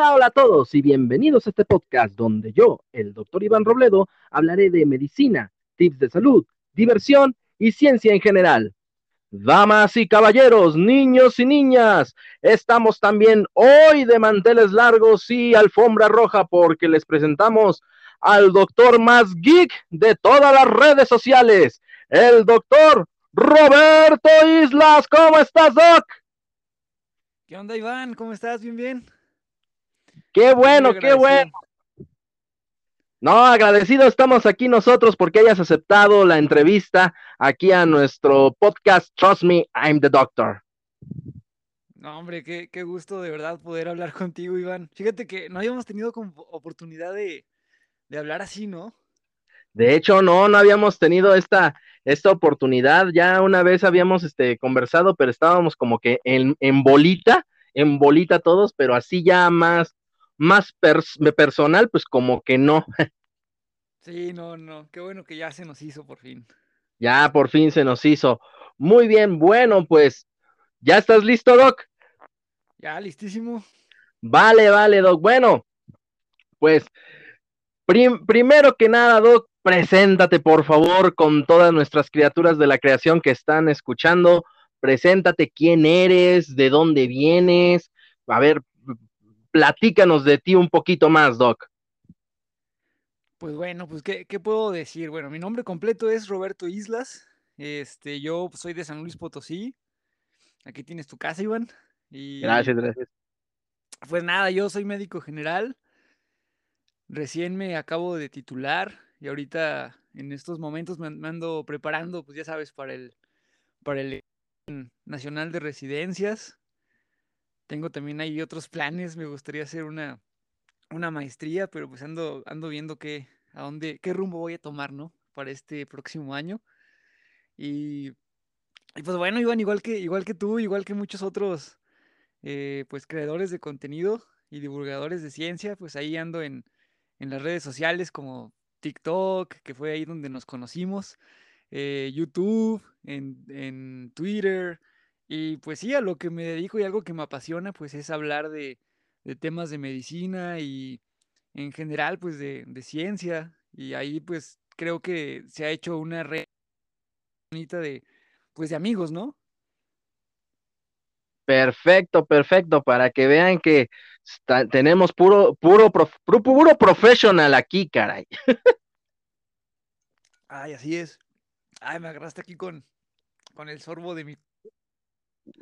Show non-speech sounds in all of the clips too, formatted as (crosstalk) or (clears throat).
Hola, a todos y bienvenidos a este podcast donde yo, el doctor Iván Robledo, hablaré de medicina, tips de salud, diversión y ciencia en general. Damas y caballeros, niños y niñas, estamos también hoy de manteles largos y alfombra roja porque les presentamos al doctor más geek de todas las redes sociales, el doctor Roberto Islas. ¿Cómo estás, Doc? ¿Qué onda, Iván? ¿Cómo estás? Bien, bien. Qué bueno, qué bueno. No, agradecido estamos aquí nosotros porque hayas aceptado la entrevista aquí a nuestro podcast Trust Me, I'm the Doctor. No, hombre, qué, qué gusto de verdad poder hablar contigo, Iván. Fíjate que no habíamos tenido oportunidad de, de hablar así, ¿no? De hecho, no, no habíamos tenido esta, esta oportunidad. Ya una vez habíamos este, conversado, pero estábamos como que en, en bolita, en bolita todos, pero así ya más, más personal, pues como que no. (laughs) Sí, no, no, qué bueno que ya se nos hizo por fin. Ya por fin se nos hizo. Muy bien, bueno, pues, ¿ya estás listo, Doc? Ya, listísimo. Vale, vale, Doc. Bueno, pues, primero que nada, Doc, preséntate, por favor, con todas nuestras criaturas de la creación que están escuchando. Preséntate quién eres, de dónde vienes. A ver, platícanos de ti un poquito más, Doc. Pues bueno, pues ¿qué, puedo decir? Bueno, mi nombre completo es Roberto Islas. Este, yo soy de San Luis Potosí. Aquí tienes tu casa, Iván. Y, gracias, gracias. Pues nada, yo soy médico general. Recién me acabo de titular y ahorita en estos momentos me, me ando preparando, pues ya sabes, para el, para el Nacional de Residencias. Tengo también ahí otros planes, me gustaría hacer una, una maestría, pero pues ando, ando viendo qué, a dónde, qué rumbo voy a tomar, ¿no? Para este próximo año. Y, pues bueno, Iván, igual que, igual que tú, igual que muchos otros, eh, pues creadores de contenido y divulgadores de ciencia, pues ahí ando en, en las redes sociales como TikTok, que fue ahí donde nos conocimos, eh, YouTube, en, en Twitter, y pues sí, a lo que me dedico y algo que me apasiona, pues es hablar de, temas de medicina y en general, pues de, ciencia. Y ahí pues creo que se ha hecho una red bonita de, pues de amigos, ¿no? Perfecto, perfecto, para que vean que tenemos puro, puro, puro, puro professional aquí, caray. (laughs) Ay, así es. Ay, me agarraste aquí con, con el sorbo de mi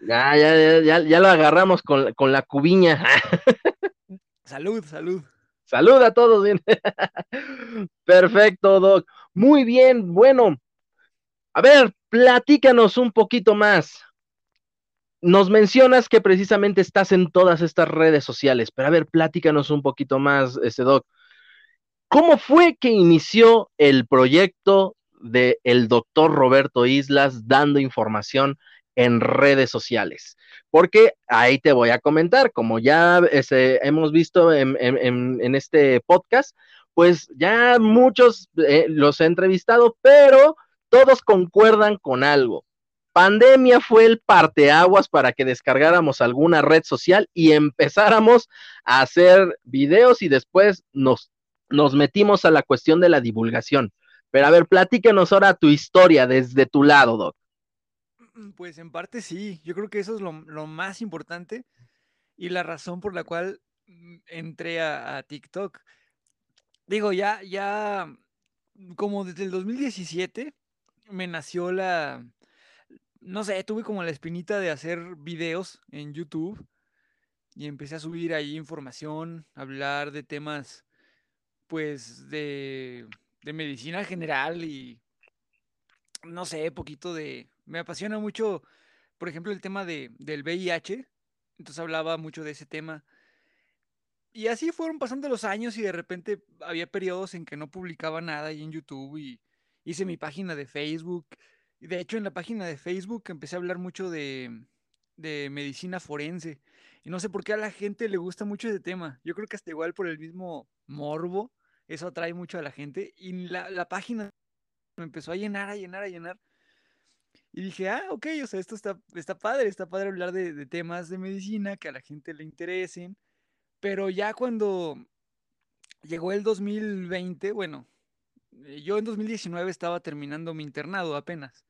ya, ya, ya, ya lo agarramos con, con la cubiña. (laughs) salud, salud. Salud a todos. Bien. (laughs) Perfecto, Doc. Muy bien, bueno. A ver, platícanos un poquito más. Nos mencionas que precisamente estás en todas estas redes sociales, pero a ver, platícanos un poquito más, este Doc. ¿Cómo fue que inició el proyecto de el doctor Roberto Islas dando información en redes sociales. Porque ahí te voy a comentar, como ya este, hemos visto en, este podcast, pues ya muchos eh, los he entrevistado, pero todos concuerdan con algo. Pandemia fue el parteaguas para que descargáramos alguna red social y empezáramos a hacer videos y después nos, nos metimos a la cuestión de la divulgación. Pero a ver, platícanos ahora tu historia desde tu lado, Doc. Mm, pues en parte sí, yo creo que eso es lo, más importante y la razón por la cual mm, entré a, TikTok. Digo, ya, ya, mm, como desde el 2017 me nació la, no sé, tuve como la espinita de hacer videos en YouTube y empecé a subir ahí información, hablar de temas, pues, de, de medicina general y, no sé, poquito de, me apasiona mucho, por ejemplo, el tema de, del VIH. Entonces hablaba mucho de ese tema. Y así fueron pasando los años y de repente había periodos en que no publicaba nada ahí en YouTube y hice mi página de Facebook. De hecho en la página de Facebook empecé a hablar mucho de, de medicina forense. Y no sé por qué a la gente le gusta mucho ese tema. Yo creo que hasta igual por el mismo morbo, eso atrae mucho a la gente. Y la, la página me empezó a llenar, a llenar, a llenar. Y dije, ah, ok, o sea, esto está, está padre, está padre hablar de, temas de medicina que a la gente le interesen, Pero ya cuando llegó el 2020, bueno, eh, yo en 2019 estaba terminando mi internado apenas.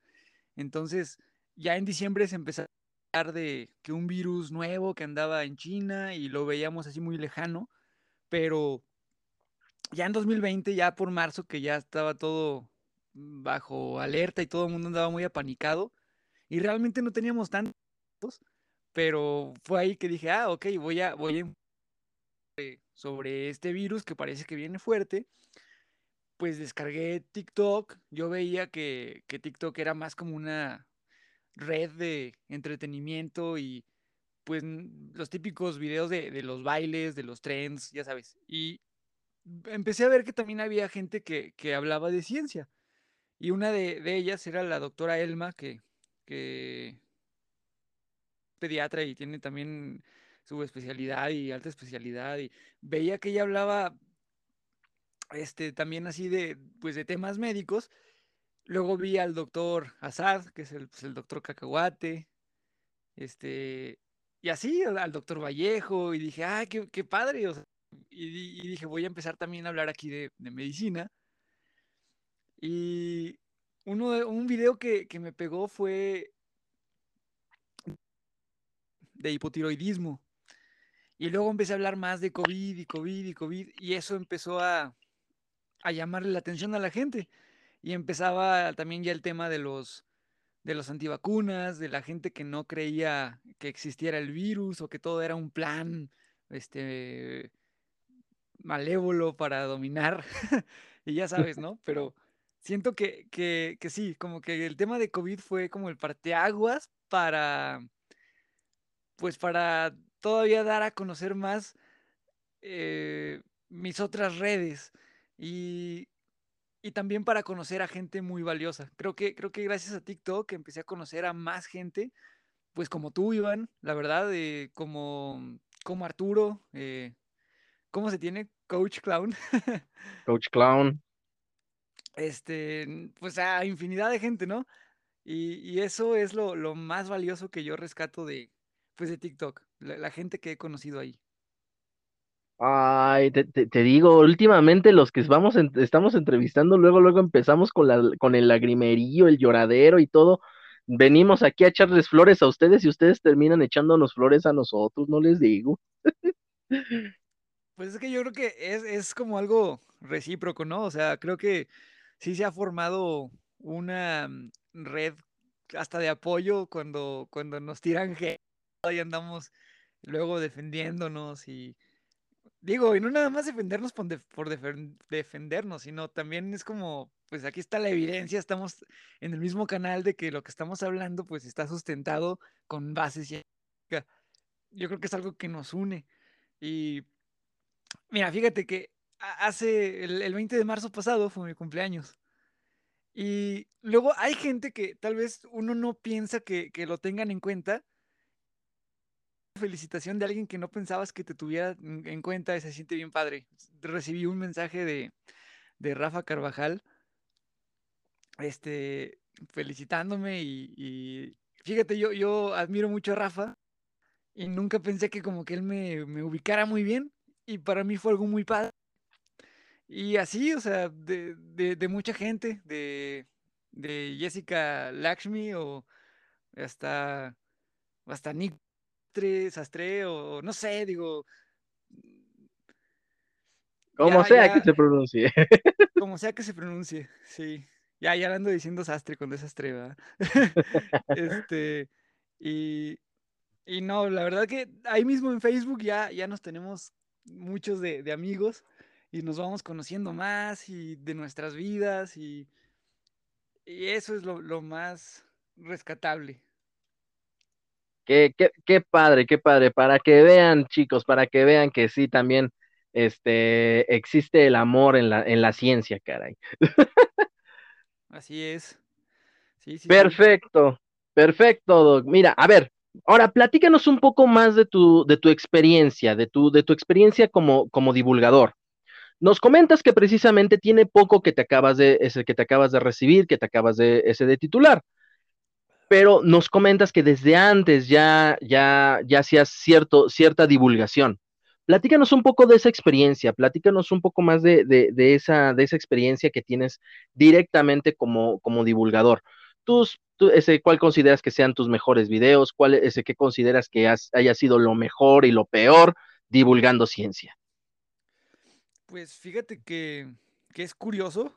Entonces, ya en diciembre se empezó a hablar de que un virus nuevo que andaba en China y lo veíamos así muy lejano, pero ya en 2020, ya por marzo, que ya estaba todo bajo alerta y todo el mundo andaba muy apanicado y realmente no teníamos tantos, pero fue ahí que dije, ah, ok, voy a, voy a sobre este virus que parece que viene fuerte. Pues descargué TikTok, yo veía que, que TikTok era más como una red de entretenimiento y pues los típicos videos de, de, los bailes, de los trends, ya sabes. Y empecé a ver que también había gente que, que hablaba de ciencia. Y una de, ellas era la doctora Elma, que, que pediatra y tiene también su especialidad y alta especialidad. Y veía que ella hablaba este, también así de, pues, de temas médicos. Luego vi al doctor Azad, que es el, pues, doctor Cacahuate. Este, y así al, doctor Vallejo. Y dije, ah, qué, qué padre. Y, y, dije, voy a empezar también a hablar aquí de, de medicina. Y uno de, un video que, que, me pegó fue de hipotiroidismo. Y luego empecé a hablar más de COVID y COVID y COVID. Y eso empezó a, a llamarle la atención a la gente. Y empezaba también ya el tema de los, de los antivacunas, de la gente que no creía que existiera el virus o que todo era un plan este, malévolo para dominar. (laughs) y ya sabes, ¿no? Pero siento que, que, que, sí, como que el tema de COVID fue como el parteaguas para, pues para todavía dar a conocer más eh, mis otras redes y, y, también para conocer a gente muy valiosa. Creo que, creo que gracias a TikTok empecé a conocer a más gente, pues como tú, Iván, la verdad, eh, como, como Arturo, eh, ¿cómo se tiene? Coach Clown. (laughs) Coach Clown. Este, pues a infinidad de gente, ¿no? Y, y eso es lo, lo, más valioso que yo rescato de, pues de TikTok, la, la gente que he conocido ahí. Ay, te, te, te, digo, últimamente los que vamos en, estamos entrevistando, luego, luego empezamos con, la, con el lagrimerío, el lloradero y todo. Venimos aquí a echarles flores a ustedes y ustedes terminan echándonos flores a nosotros, no les digo. Pues es que yo creo que es, es como algo recíproco, ¿no? O sea, creo que sí se ha formado una mm, red hasta de apoyo cuando, cuando nos tiran gente y andamos luego defendiéndonos y digo, y no nada más defendernos por, def por defendernos, sino también es como, pues aquí está la evidencia, estamos en el mismo canal de que lo que estamos hablando pues está sustentado con bases científicas. Yo creo que es algo que nos une. Y mira, fíjate que hace el, el 20 de marzo pasado fue mi cumpleaños. Y luego hay gente que tal vez uno no piensa que, que lo tengan en cuenta, felicitación de alguien que no pensabas que te tuviera en cuenta se siente bien padre. Recibí un mensaje de, de Rafa Carvajal, este, felicitándome y, y, fíjate, yo, yo admiro mucho a Rafa y nunca pensé que como que él me, me ubicara muy bien y para mí fue algo muy padre. Y así, o sea, de, de, de mucha gente, de, de Jessica Lakshmi o hasta, hasta Nick Sastre, o no sé, digo. Como ya, sea ya, que se pronuncie. (laughs) Como sea que se pronuncie, sí. Ya, ya ando diciendo sastre con desastre, ¿verdad? (laughs) este, y, y no, la verdad que ahí mismo en Facebook ya, ya nos tenemos muchos de, de amigos y nos vamos conociendo más y de nuestras vidas y, y eso es lo, lo más rescatable. Qué, qué, qué, padre, qué padre, para que vean, chicos, para que vean que sí también este, existe el amor en la, en la ciencia, caray. (laughs) Así es. Sí, sí, perfecto, sí. perfecto, Doc. Mira, a ver, ahora platícanos un poco más de tu, de tu experiencia, de tu, de tu experiencia como, como divulgador. Nos comentas que precisamente tiene poco que te acabas de, ese que te acabas de recibir, que te acabas de, ese de titular pero nos comentas que desde antes ya, ya, ya hacías cierto, cierta divulgación. Platícanos un poco de esa experiencia, platícanos un poco más de, de, esa, de esa experiencia que tienes directamente como, como divulgador. Tus, ese, ¿Cuál consideras que sean tus mejores videos? ¿Cuál ese qué consideras que has, haya sido lo mejor y lo peor divulgando ciencia? Pues fíjate que, que es curioso,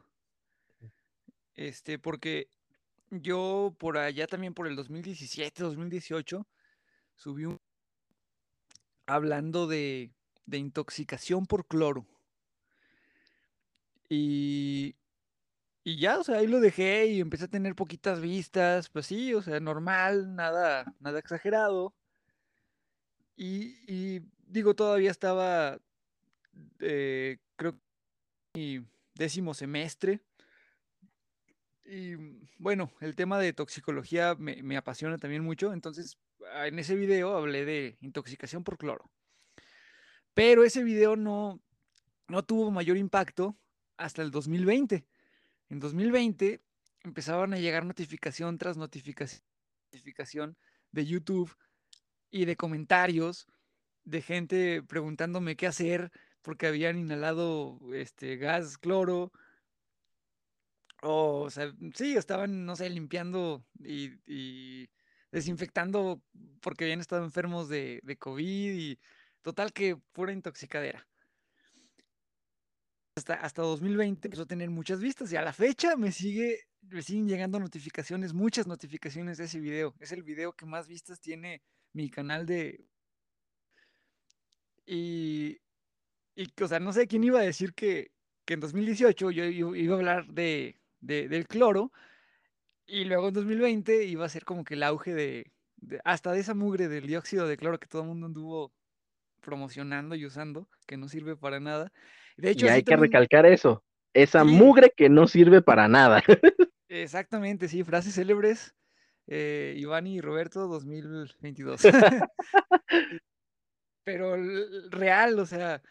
este, porque yo por allá también por el 2017, 2018, subí un hablando de, de intoxicación por cloro. Y, y ya, o sea, ahí lo dejé y empecé a tener poquitas vistas, pues sí, o sea, normal, nada, nada exagerado. Y, y digo, todavía estaba, eh, creo que mi décimo semestre. Y bueno, el tema de toxicología me, apasiona también mucho, entonces en ese video hablé de intoxicación por cloro. Pero ese video no, no tuvo mayor impacto hasta el 2020. En 2020 empezaban a llegar notificación tras notificación de YouTube y de comentarios de gente preguntándome qué hacer porque habían inhalado este gas cloro. O, o sea, sí, estaban, no sé, limpiando y, y desinfectando porque habían estado enfermos de, de COVID y total que pura intoxicadera. Hasta, hasta 2020 empezó a tener muchas vistas y a la fecha me sigue me siguen llegando notificaciones, muchas notificaciones de ese video. Es el video que más vistas tiene mi canal de... Y, y o sea, no sé quién iba a decir que, que en 2018 yo, iba a hablar de, de, del cloro y luego en 2020 iba a ser como que el auge de, de, hasta de esa mugre del dióxido de cloro que todo el mundo anduvo promocionando y usando, que no sirve para nada. De hecho, y hay que también... recalcar eso, esa sí. mugre que no sirve para nada. (laughs) Exactamente, sí, frases célebres. Eh, Iván y Roberto 2022. (laughs) (laughs) Pero real, o sea,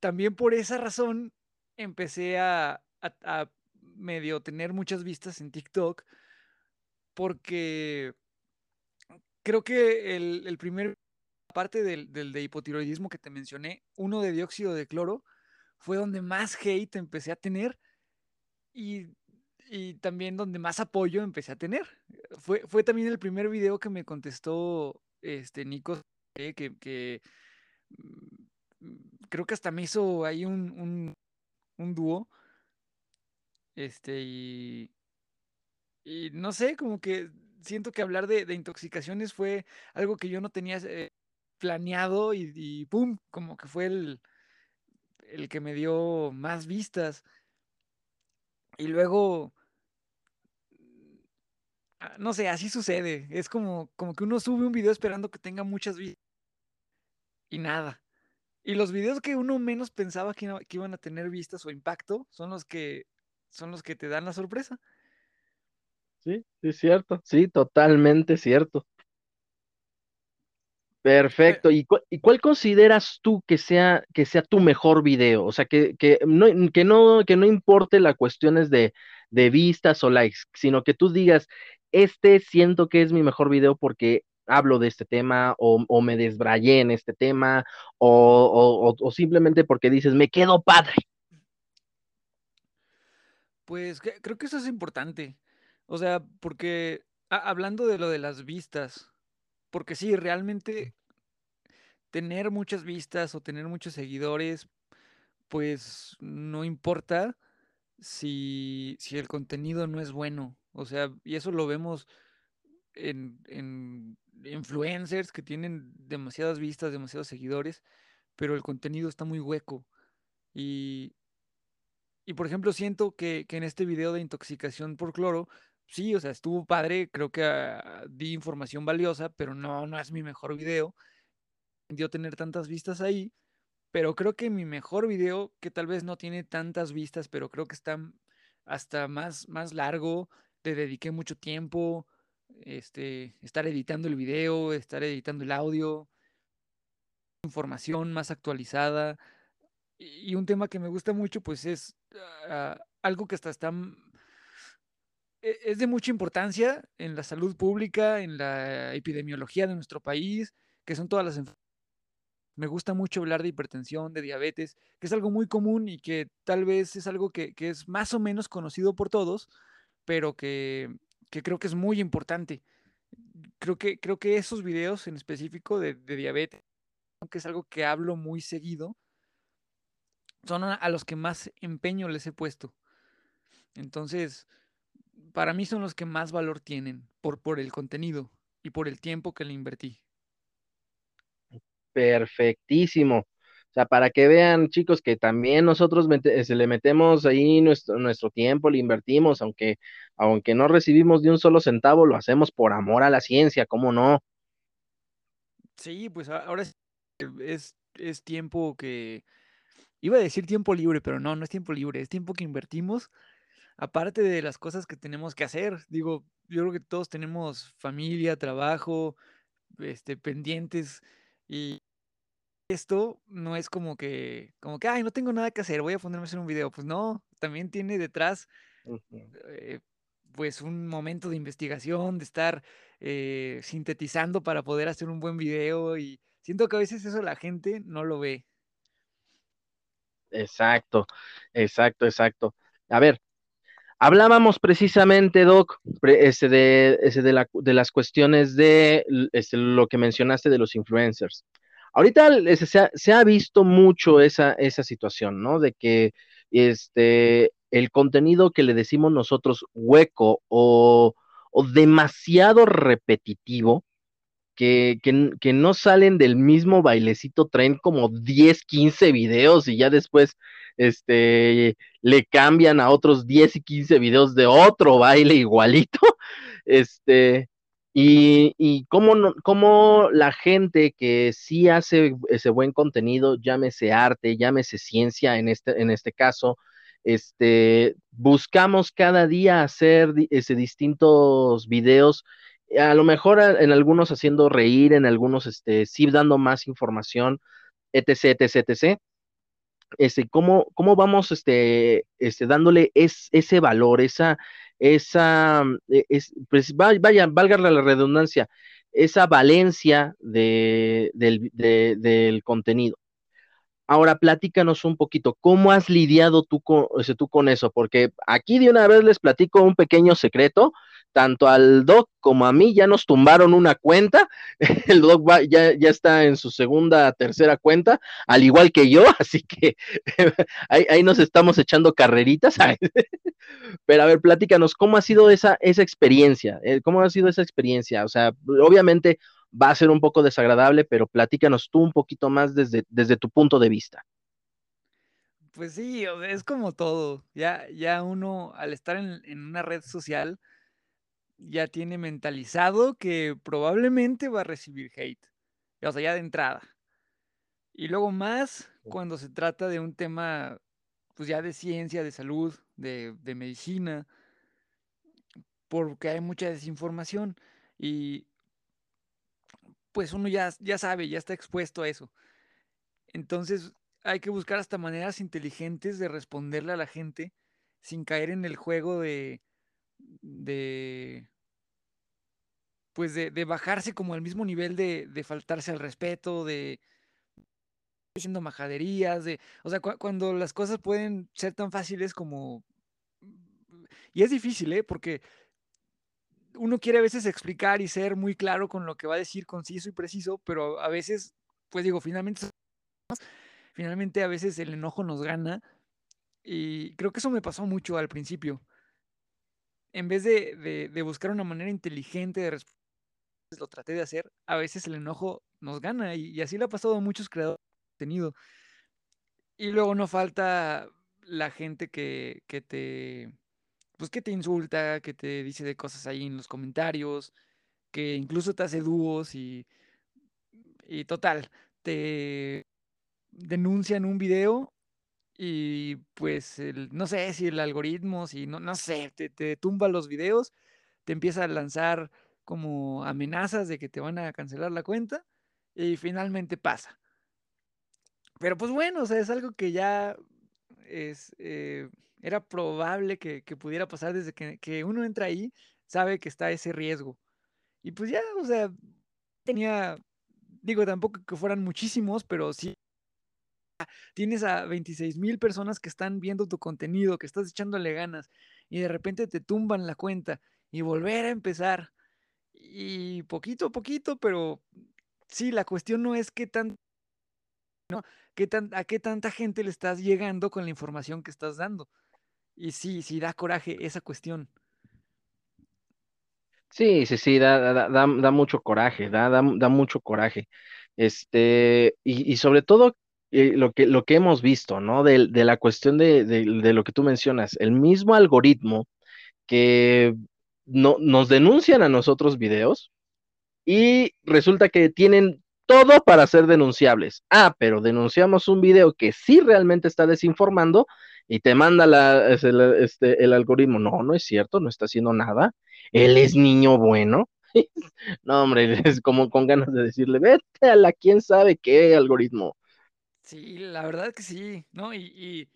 también por esa razón empecé a, medio tener muchas vistas en TikTok porque creo que el, el primer parte del, del, de hipotiroidismo que te mencioné, uno de dióxido de cloro, fue donde más hate empecé a tener y, y también donde más apoyo empecé a tener. Fue, fue también el primer video que me contestó este Nico, que, creo que hasta me hizo ahí un, un, un dúo este, y, y no sé, como que siento que hablar de, intoxicaciones fue algo que yo no tenía eh, planeado y, y, ¡pum! Como que fue el, el que me dio más vistas. Y luego, ah, no sé, así sucede. Es como, como que uno sube un video esperando que tenga muchas vistas. Y nada. Y los videos que uno menos pensaba que, que iban a tener vistas o impacto son los que son los que te dan la sorpresa. Sí, sí, cierto. Sí, totalmente cierto. Perfecto. ¿Y, cu ¿Y, cuál consideras tú que sea, que sea tu mejor video? O sea, que, que, no, que, no, que no importe las cuestiones de, de vistas o likes, sino que tú digas, este siento que es mi mejor video porque hablo de este tema o, me desbrayé en este tema o, o, simplemente porque dices, me quedo padre. Pues creo que eso es importante. O sea, porque hablando de lo de las vistas, porque sí, realmente tener muchas vistas o tener muchos seguidores, pues no importa si, si el contenido no es bueno. O sea, y eso lo vemos en, en influencers que tienen demasiadas vistas, demasiados seguidores, pero el contenido está muy hueco. Y, y por ejemplo, siento que, que, en este video de intoxicación por cloro, sí, o sea, estuvo padre, creo que uh, di información valiosa, pero no, no es mi mejor video. Dio tener tantas vistas ahí, pero creo que mi mejor video, que tal vez no tiene tantas vistas, pero creo que está hasta más, más largo, le dediqué mucho tiempo, este, estar editando el video, estar editando el audio, información más actualizada, y un tema que me gusta mucho, pues es uh, algo que hasta está es de mucha importancia en la salud pública, en la epidemiología de nuestro país, que son todas las enfermedades Me gusta mucho hablar de hipertensión, de diabetes, que es algo muy común y que tal vez es algo que, que es más o menos conocido por todos, pero que, que creo que es muy importante. Creo que, creo que esos videos en específico de, diabetes, que es algo que hablo muy seguido, son a los que más empeño les he puesto. Entonces, para mí son los que más valor tienen por, por el contenido y por el tiempo que le invertí. Perfectísimo. Para que vean, chicos, que también nosotros mete- se le metemos ahí nuestro, nuestro tiempo, le invertimos, aunque, aunque no recibimos ni un solo centavo, lo hacemos por amor a la ciencia, ¿cómo no? Sí, pues ahora que es, es tiempo que... Iba a decir tiempo libre, pero no, no es tiempo libre, es tiempo que invertimos, aparte de las cosas que tenemos que hacer. Digo, yo creo que todos tenemos familia, trabajo, este, pendientes, y esto no es como que, como que, ay, no tengo nada que hacer, voy a ponerme a hacer un video. Pues no, también tiene detrás eh, pues un momento de investigación, de estar eh, sintetizando para poder hacer un buen video y siento que a veces eso la gente no lo ve. Exacto, exacto, exacto. A ver, Hablábamos precisamente, Doc, ese de, ese de, la- de las cuestiones de este, lo que mencionaste de los influencers. Ahorita ese, se, ha, se ha visto mucho esa, esa situación, ¿no? De que este, el contenido que le decimos nosotros hueco o, o demasiado repetitivo, que, que, que no salen del mismo bailecito, traen como 10, 15 videos y ya después este, le cambian a otros 10 y 15 videos de otro baile igualito. (laughs) Este, y, cómo, cómo la gente que sí hace ese buen contenido, llámese arte, llámese ciencia en este, en este caso, este, buscamos cada día hacer ese, distintos videos a lo mejor en algunos haciendo reír, en algunos este, sí dando más información, etc, etc, etc. Este, ¿cómo, cómo vamos este, este, dándole es, ese valor, esa, esa, es, pues vaya, valga la redundancia, esa valencia de, del, de, del contenido? Ahora platícanos un poquito, ¿cómo has lidiado tú con, tú con eso? Porque aquí de una vez les platico un pequeño secreto, tanto al Doc como a mí ya nos tumbaron una cuenta, (laughs) el Doc va, ya, ya está en su segunda, tercera cuenta, al igual que yo, (laughs) así que (laughs) ahí, ahí, nos estamos echando carreritas. Pero a ver, platícanos, ¿cómo ha sido esa, esa experiencia? Eh, ¿Cómo ha sido esa experiencia? O sea, obviamente va a ser un poco desagradable, pero platícanos tú un poquito más desde, desde tu punto de vista. Pues sí, es como todo. Ya, ya uno, al estar en, en una red social, ya tiene mentalizado que probablemente va a recibir hate. O sea, ya de entrada. Y luego más cuando se trata de un tema, pues ya de ciencia, de salud, de, de medicina, porque hay mucha desinformación y pues uno ya, ya sabe, ya está expuesto a eso. Entonces hay que buscar hasta maneras inteligentes de responderle a la gente sin caer en el juego de, de pues de, de bajarse como al mismo nivel de, de faltarse al respeto, de haciendo majaderías, de, o sea, cu cuando las cosas pueden ser tan fáciles como... Y es difícil, ¿eh? Porque uno quiere a veces explicar y ser muy claro con lo que va a decir, conciso y preciso, pero a veces, pues digo, finalmente, finalmente a veces el enojo nos gana y creo que eso me pasó mucho al principio. En vez de, buscar una manera inteligente de responder, lo traté de hacer, a veces el enojo nos gana y, y así le ha pasado a muchos creadores de contenido. Y luego no falta la gente que, que te, pues que te insulta, que te dice de cosas ahí en los comentarios, que incluso te hace dúos y, y total, te denuncian un video y pues el, no sé si el algoritmo, si no, no sé, te, te tumba los videos, te empieza a lanzar como amenazas de que te van a cancelar la cuenta y finalmente pasa. Pero pues bueno, o sea, es algo que ya es, eh, era probable que, que, pudiera pasar desde que, que, uno entra ahí, sabe que está ese riesgo. Y pues ya, o sea, tenía digo, tampoco que fueran muchísimos, pero sí tienes a 26 mil personas que están viendo tu contenido, que estás echándole ganas y de repente te tumban la cuenta y volver a empezar. Y poquito a poquito, pero sí, la cuestión no es qué tan, ¿no? ¿Qué tan, a qué tanta gente le estás llegando con la información que estás dando. Y sí, sí da coraje esa cuestión. Sí, sí, sí, da, da, da, da mucho coraje, da, da, mucho coraje. Este, y sobre todo eh, lo que, lo que hemos visto, ¿no? De, de la cuestión de, de, lo que tú mencionas, el mismo algoritmo que no, nos denuncian a nosotros videos y resulta que tienen todo para ser denunciables. Ah, pero denunciamos un video que sí realmente está desinformando y te manda la, el, este, el algoritmo. No, no es cierto, no está haciendo nada. Él es niño bueno. (laughs) no, hombre, (laughs) es como con ganas de decirle, vete a la quién sabe qué algoritmo. Sí, la verdad que sí, ¿no? Y, y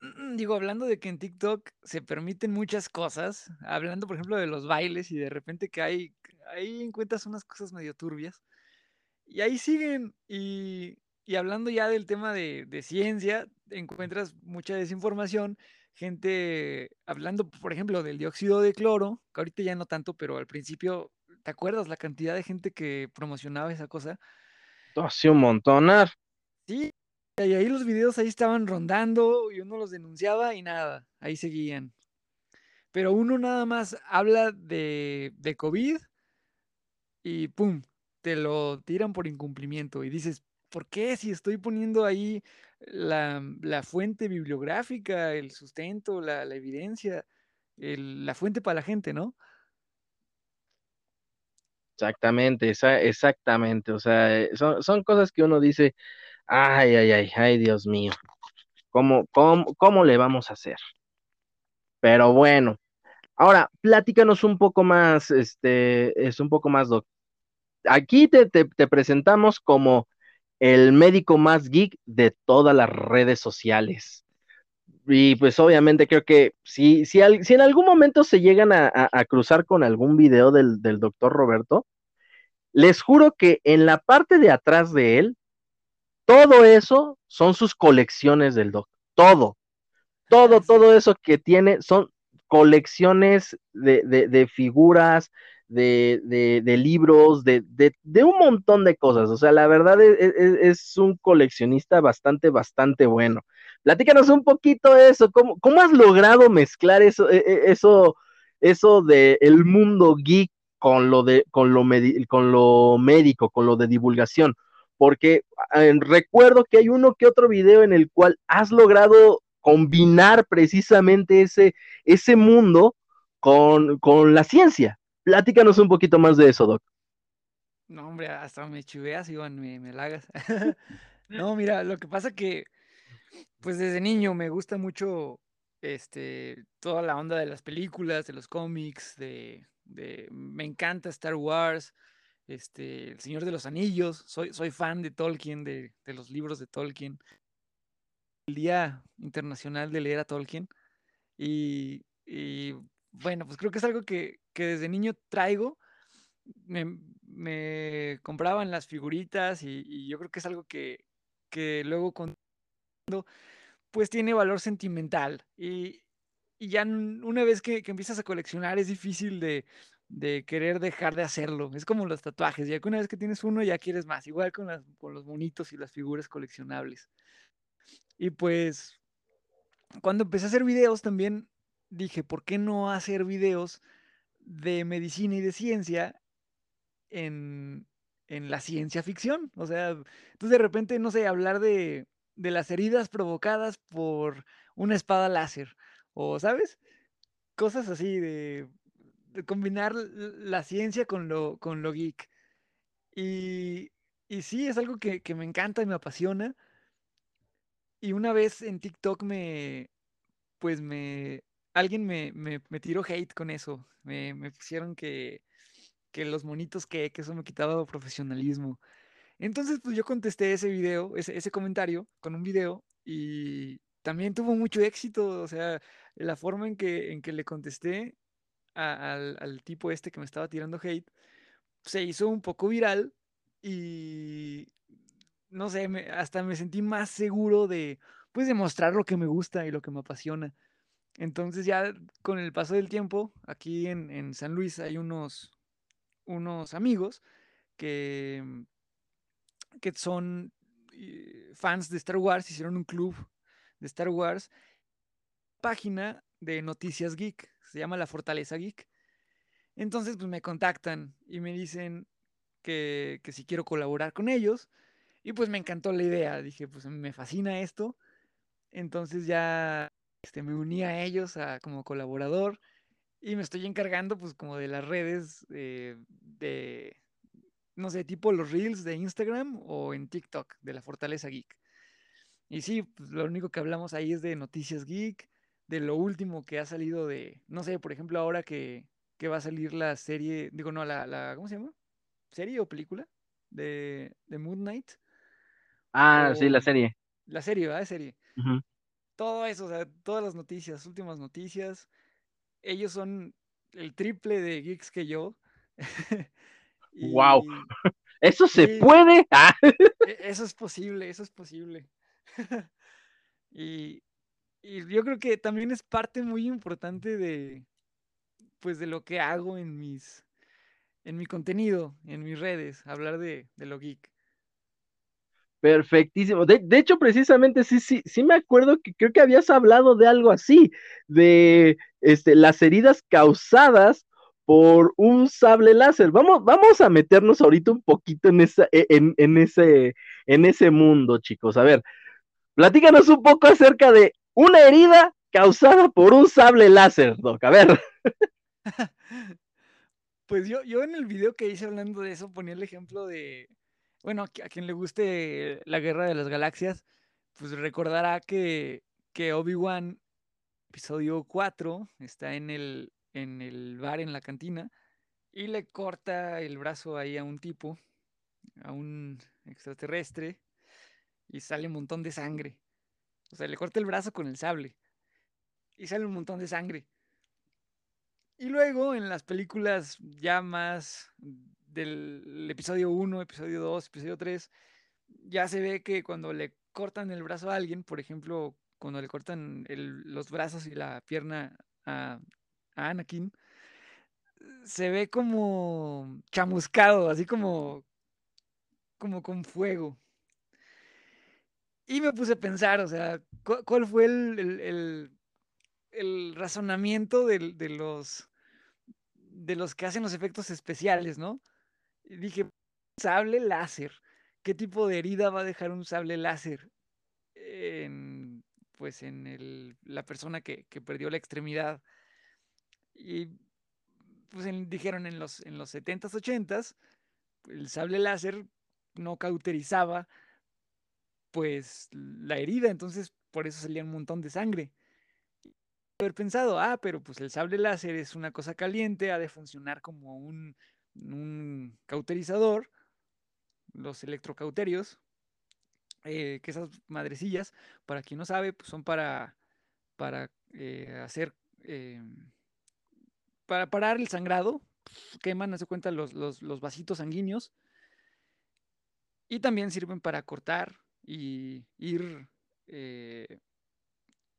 (clears throat) digo, hablando de que en TikTok se permiten muchas cosas, hablando por ejemplo de los bailes y de repente que hay, ahí encuentras unas cosas medio turbias. Y ahí siguen. Y, y hablando ya del tema de, de, ciencia, encuentras mucha desinformación. Gente hablando, por ejemplo, del dióxido de cloro, que ahorita ya no tanto, pero al principio, ¿te acuerdas la cantidad de gente que promocionaba esa cosa? Hace un montonar. Sí, y ahí los videos ahí estaban rondando y uno los denunciaba y nada, ahí seguían. Pero uno nada más habla de, de COVID y ¡pum! te lo tiran por incumplimiento y dices, ¿por qué si estoy poniendo ahí la, la fuente bibliográfica, el sustento, la, la evidencia, la fuente para la gente, ¿no? Exactamente, exactamente. O sea, eh, son, son cosas que uno dice, ay, ay, ay, ay, Dios mío, ¿cómo, cómo, cómo le vamos a hacer? Pero bueno, ahora, platícanos un poco más, este, es un poco más, doc, aquí te, te, presentamos como el médico más geek de todas las redes sociales. Y pues obviamente creo que si, si, si en algún momento se llegan a, a, a cruzar con algún video del, del, doctor Roberto, les juro que en la parte de atrás de él, todo eso son sus colecciones del doc. Todo. Todo, todo eso que tiene son colecciones de, de, de figuras, de, de, de libros, de, un montón de cosas. O sea, la verdad es, es, es, un coleccionista bastante, bastante bueno. Platícanos un poquito de eso. ¿Cómo, cómo has logrado mezclar eso, e, e, eso, eso de el mundo geek con lo, de, con, lo con lo médico, con lo de divulgación? Porque eh, recuerdo que hay uno que otro video en el cual has logrado combinar precisamente ese, ese mundo con, con la ciencia. Platícanos un poquito más de eso, Doc. No, hombre, hasta me chuveas, Iván, me, me lagas. (laughs) (laughs) no, mira, lo que pasa que, pues desde niño me gusta mucho este, toda la onda de las películas, de los cómics, de, de me encanta Star Wars, este, El Señor de los Anillos, soy, soy fan de Tolkien, de, de los libros de Tolkien. El Día Internacional de Leer a Tolkien. Y, y bueno, pues creo que es algo que, que desde niño traigo. Me, me, compraban las figuritas y, yo creo que es algo que, que luego cuando pues tiene valor sentimental. Y, y ya una vez que, que, empiezas a coleccionar es difícil de, de, querer dejar de hacerlo. Es como los tatuajes, ya que una vez que tienes uno ya quieres más, igual con, con los monitos y las figuras coleccionables. Y pues cuando empecé a hacer videos también dije, ¿por qué no hacer videos de medicina y de ciencia en, en la ciencia ficción? O sea, entonces de repente, no sé, hablar de, de las heridas provocadas por una espada láser, o, ¿sabes? Cosas así de, combinar la ciencia con lo, con lo geek. Y, y sí, es algo que, que me encanta y me apasiona. Y una vez en TikTok me, pues me, alguien me, me, me, tiró hate con eso. Me, me pusieron que, que, los monitos que, que eso me quitaba profesionalismo. Entonces, pues yo contesté ese video, ese, ese comentario con un video y también tuvo mucho éxito. O sea, la forma en que, en que le contesté al, al tipo este que me estaba tirando hate se hizo un poco viral y no sé, hasta me sentí más seguro de, pues, demostrar lo que me gusta y lo que me apasiona. Entonces ya con el paso del tiempo, aquí en, San Luis hay unos, unos amigos que, que son eh, fans de Star Wars, hicieron un club de Star Wars, página de noticias geek, se llama La Fortaleza Geek. Entonces, pues me contactan y me dicen que, que si quiero colaborar con ellos. Y pues me encantó la idea. Dije, pues me fascina esto. Entonces ya este, me uní a ellos a, como colaborador y me estoy encargando pues como de las redes eh, de, no sé, tipo los reels de Instagram o en TikTok de la Fortaleza Geek. Y sí, pues, lo único que hablamos ahí es de noticias geek, de lo último que ha salido de, no sé, por ejemplo, ahora que, que va a salir la serie, digo, no, la, la, ¿cómo se llama? ¿Serie o película? De, de Moon Knight. Ah, sí, la serie. La serie, ¿verdad? Serie. Todo eso, o sea, todas las noticias, últimas noticias. Ellos son el triple de geeks que yo. (laughs) ¡Wow! (laughs) ¿Eso se puede? (laughs) Ah. E, eso es posible, eso es posible. y, y yo creo que también es parte muy importante de, pues, de lo que hago en mis, en mi contenido, en mis redes, hablar de, de lo geek. Perfectísimo. De, hecho, precisamente sí, sí, sí me acuerdo que creo que habías hablado de algo así, de este, las heridas causadas por un sable láser. Vamos, vamos a meternos ahorita un poquito en, esa, e, en, en, ese, en ese mundo, chicos. A ver, platícanos un poco acerca de una herida causada por un sable láser, Doc. A ver. (laughs) Pues yo, yo en el video que hice hablando de eso ponía el ejemplo de, bueno, a quien le guste la Guerra de las Galaxias, pues recordará que, que Obi-Wan, episodio 4, está en el, en el bar, en la cantina, y le corta el brazo ahí a un tipo, a un extraterrestre, y sale un montón de sangre. O sea, le corta el brazo con el sable, y sale un montón de sangre. Y luego en las películas ya más del episodio 1, episodio 2, episodio 3, ya se ve que cuando le cortan el brazo a alguien, por ejemplo, cuando le cortan los brazos y la pierna a, Anakin, se ve como chamuscado, así como, como con fuego. Y me puse a pensar, o sea, ¿cuál fue el, el, razonamiento de, de, los, de los que hacen los efectos especiales, ¿no? dije, sable láser. ¿Qué tipo de herida va a dejar un sable láser? En, pues en el, la persona que, perdió la extremidad. Y pues dijeron en los, en los 70s, 80s, el sable láser no cauterizaba pues la herida, entonces por eso salía un montón de sangre. Haber pensado, ah, pero pues el sable láser es una cosa caliente, ha de funcionar como un un cauterizador, los electrocauterios, eh, que esas madrecillas, para quien no sabe, pues son para, para eh, hacer, eh, para parar el sangrado, queman, hace cuenta, los, los, vasitos sanguíneos, y también sirven para cortar y ir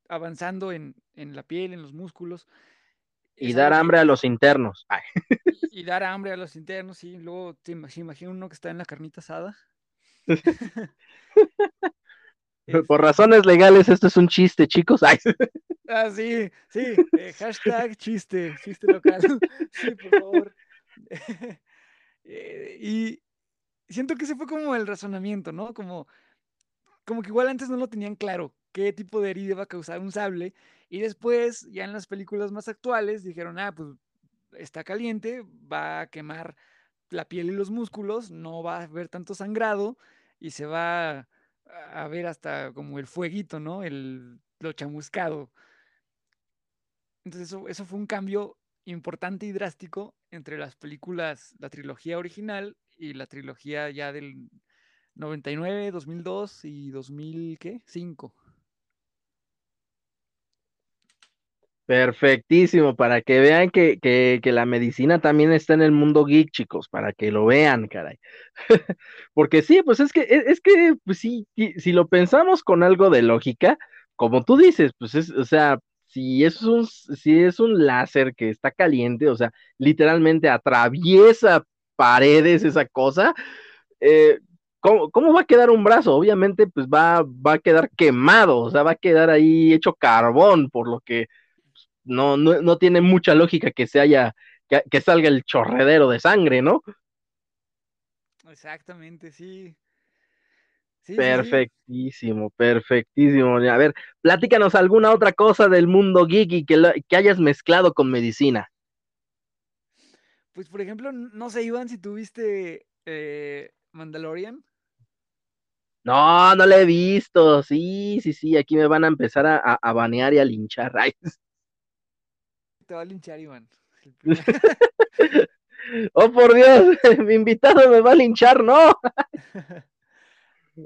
avanzando en, en, la piel, en los músculos. Y dar hambre a los internos. (laughs) Y dar hambre a los internos, sí. Luego te imagino uno que está en la carnita asada. (laughs) Por razones legales, esto es un chiste, chicos. (laughs) Ah, sí, sí. Eh, hashtag chiste, chiste local. sí, por favor. Eh, y siento que ese fue como el razonamiento, ¿no? Como, como que igual antes no lo tenían claro qué tipo de herida iba a causar un sable. Y después, ya en las películas más actuales, dijeron, ah, pues está caliente, va a quemar la piel y los músculos, no va a haber tanto sangrado y se va a ver hasta como el fueguito, ¿no? El, lo chamuscado. Entonces eso, eso fue un cambio importante y drástico entre las películas, la trilogía original y la trilogía ya del 99, 2002 y 2005. Perfectísimo, para que vean que, que, que, la medicina también está en el mundo geek, chicos, para que lo vean, caray. (laughs) Porque sí, pues es que, es que, pues sí, si lo pensamos con algo de lógica, como tú dices, pues es, o sea, si es un, si es un láser que está caliente, o sea, literalmente atraviesa paredes esa cosa, eh, ¿cómo, ¿cómo, va a quedar un brazo? Obviamente, pues va, va a quedar quemado, o sea, va a quedar ahí hecho carbón, por lo que no, no, no tiene mucha lógica que se haya, que, que, salga el chorredero de sangre, ¿no? Exactamente, sí. sí perfectísimo, sí. perfectísimo. A ver, platícanos alguna otra cosa del mundo geek que, lo, que hayas mezclado con medicina. Pues, por ejemplo, no sé, Iván, si tuviste eh, Mandalorian. No, no la he visto. Sí, sí, sí. Aquí me van a empezar a, a, a banear y a linchar. (laughs) Ay. Te va a linchar, Iván. (laughs) oh, por Dios, (laughs) mi invitado me va a linchar, no.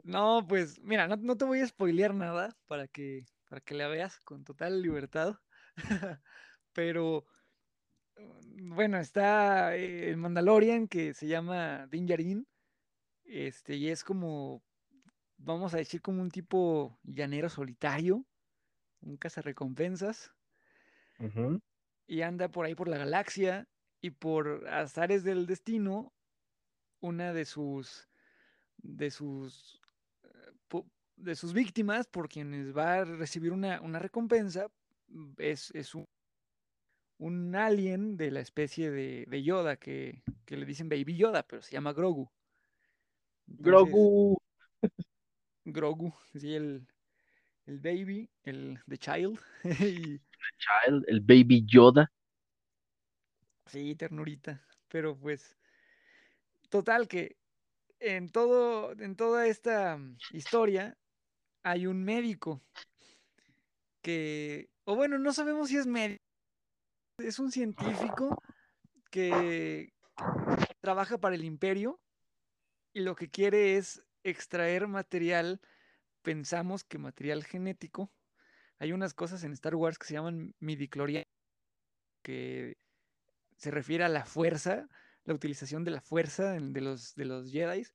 no, pues, mira, no, no, te voy a spoilear nada para que, para que la veas con total libertad. Pero, bueno, está el Mandalorian que se llama Din Djarin. Este, y es como, vamos a decir, como un tipo llanero solitario, un cazarrecompensas. Uh -huh. Y anda por ahí por la galaxia y por azares del destino, una de sus de sus de sus víctimas por quienes va a recibir una, una recompensa es, es un, un, alien de la especie de, de Yoda que, que, le dicen Baby Yoda, pero se llama Grogu. Entonces, Grogu. Grogu, sí, el, el baby, el The Child. (laughs) y, The Child, el Baby Yoda. Sí, ternurita. Pero pues, total que en todo, en toda esta historia hay un médico que, o bueno, no sabemos si es médico, es un científico que trabaja para el imperio y lo que quiere es extraer material, pensamos que material genético. Hay unas cosas en Star Wars que se llaman midichlorianos, que se refiere a la fuerza, la utilización de la fuerza de los, de los Jedi.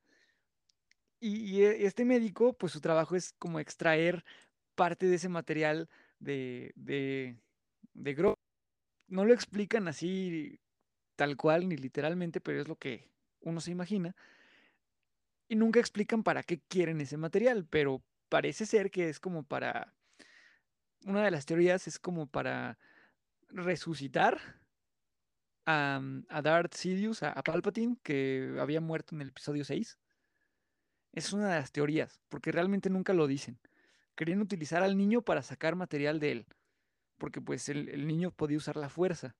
Y, y, este médico, pues su trabajo es como extraer parte de ese material de, de, de. No lo explican así tal cual ni literalmente, pero es lo que uno se imagina. Y nunca explican para qué quieren ese material, pero parece ser que es como para... Una de las teorías es como para resucitar a, a Darth Sidious, a, a, Palpatine, que había muerto en el episodio 6. Es una de las teorías, porque realmente nunca lo dicen. Querían utilizar al niño para sacar material de él, porque pues el, el niño podía usar la fuerza.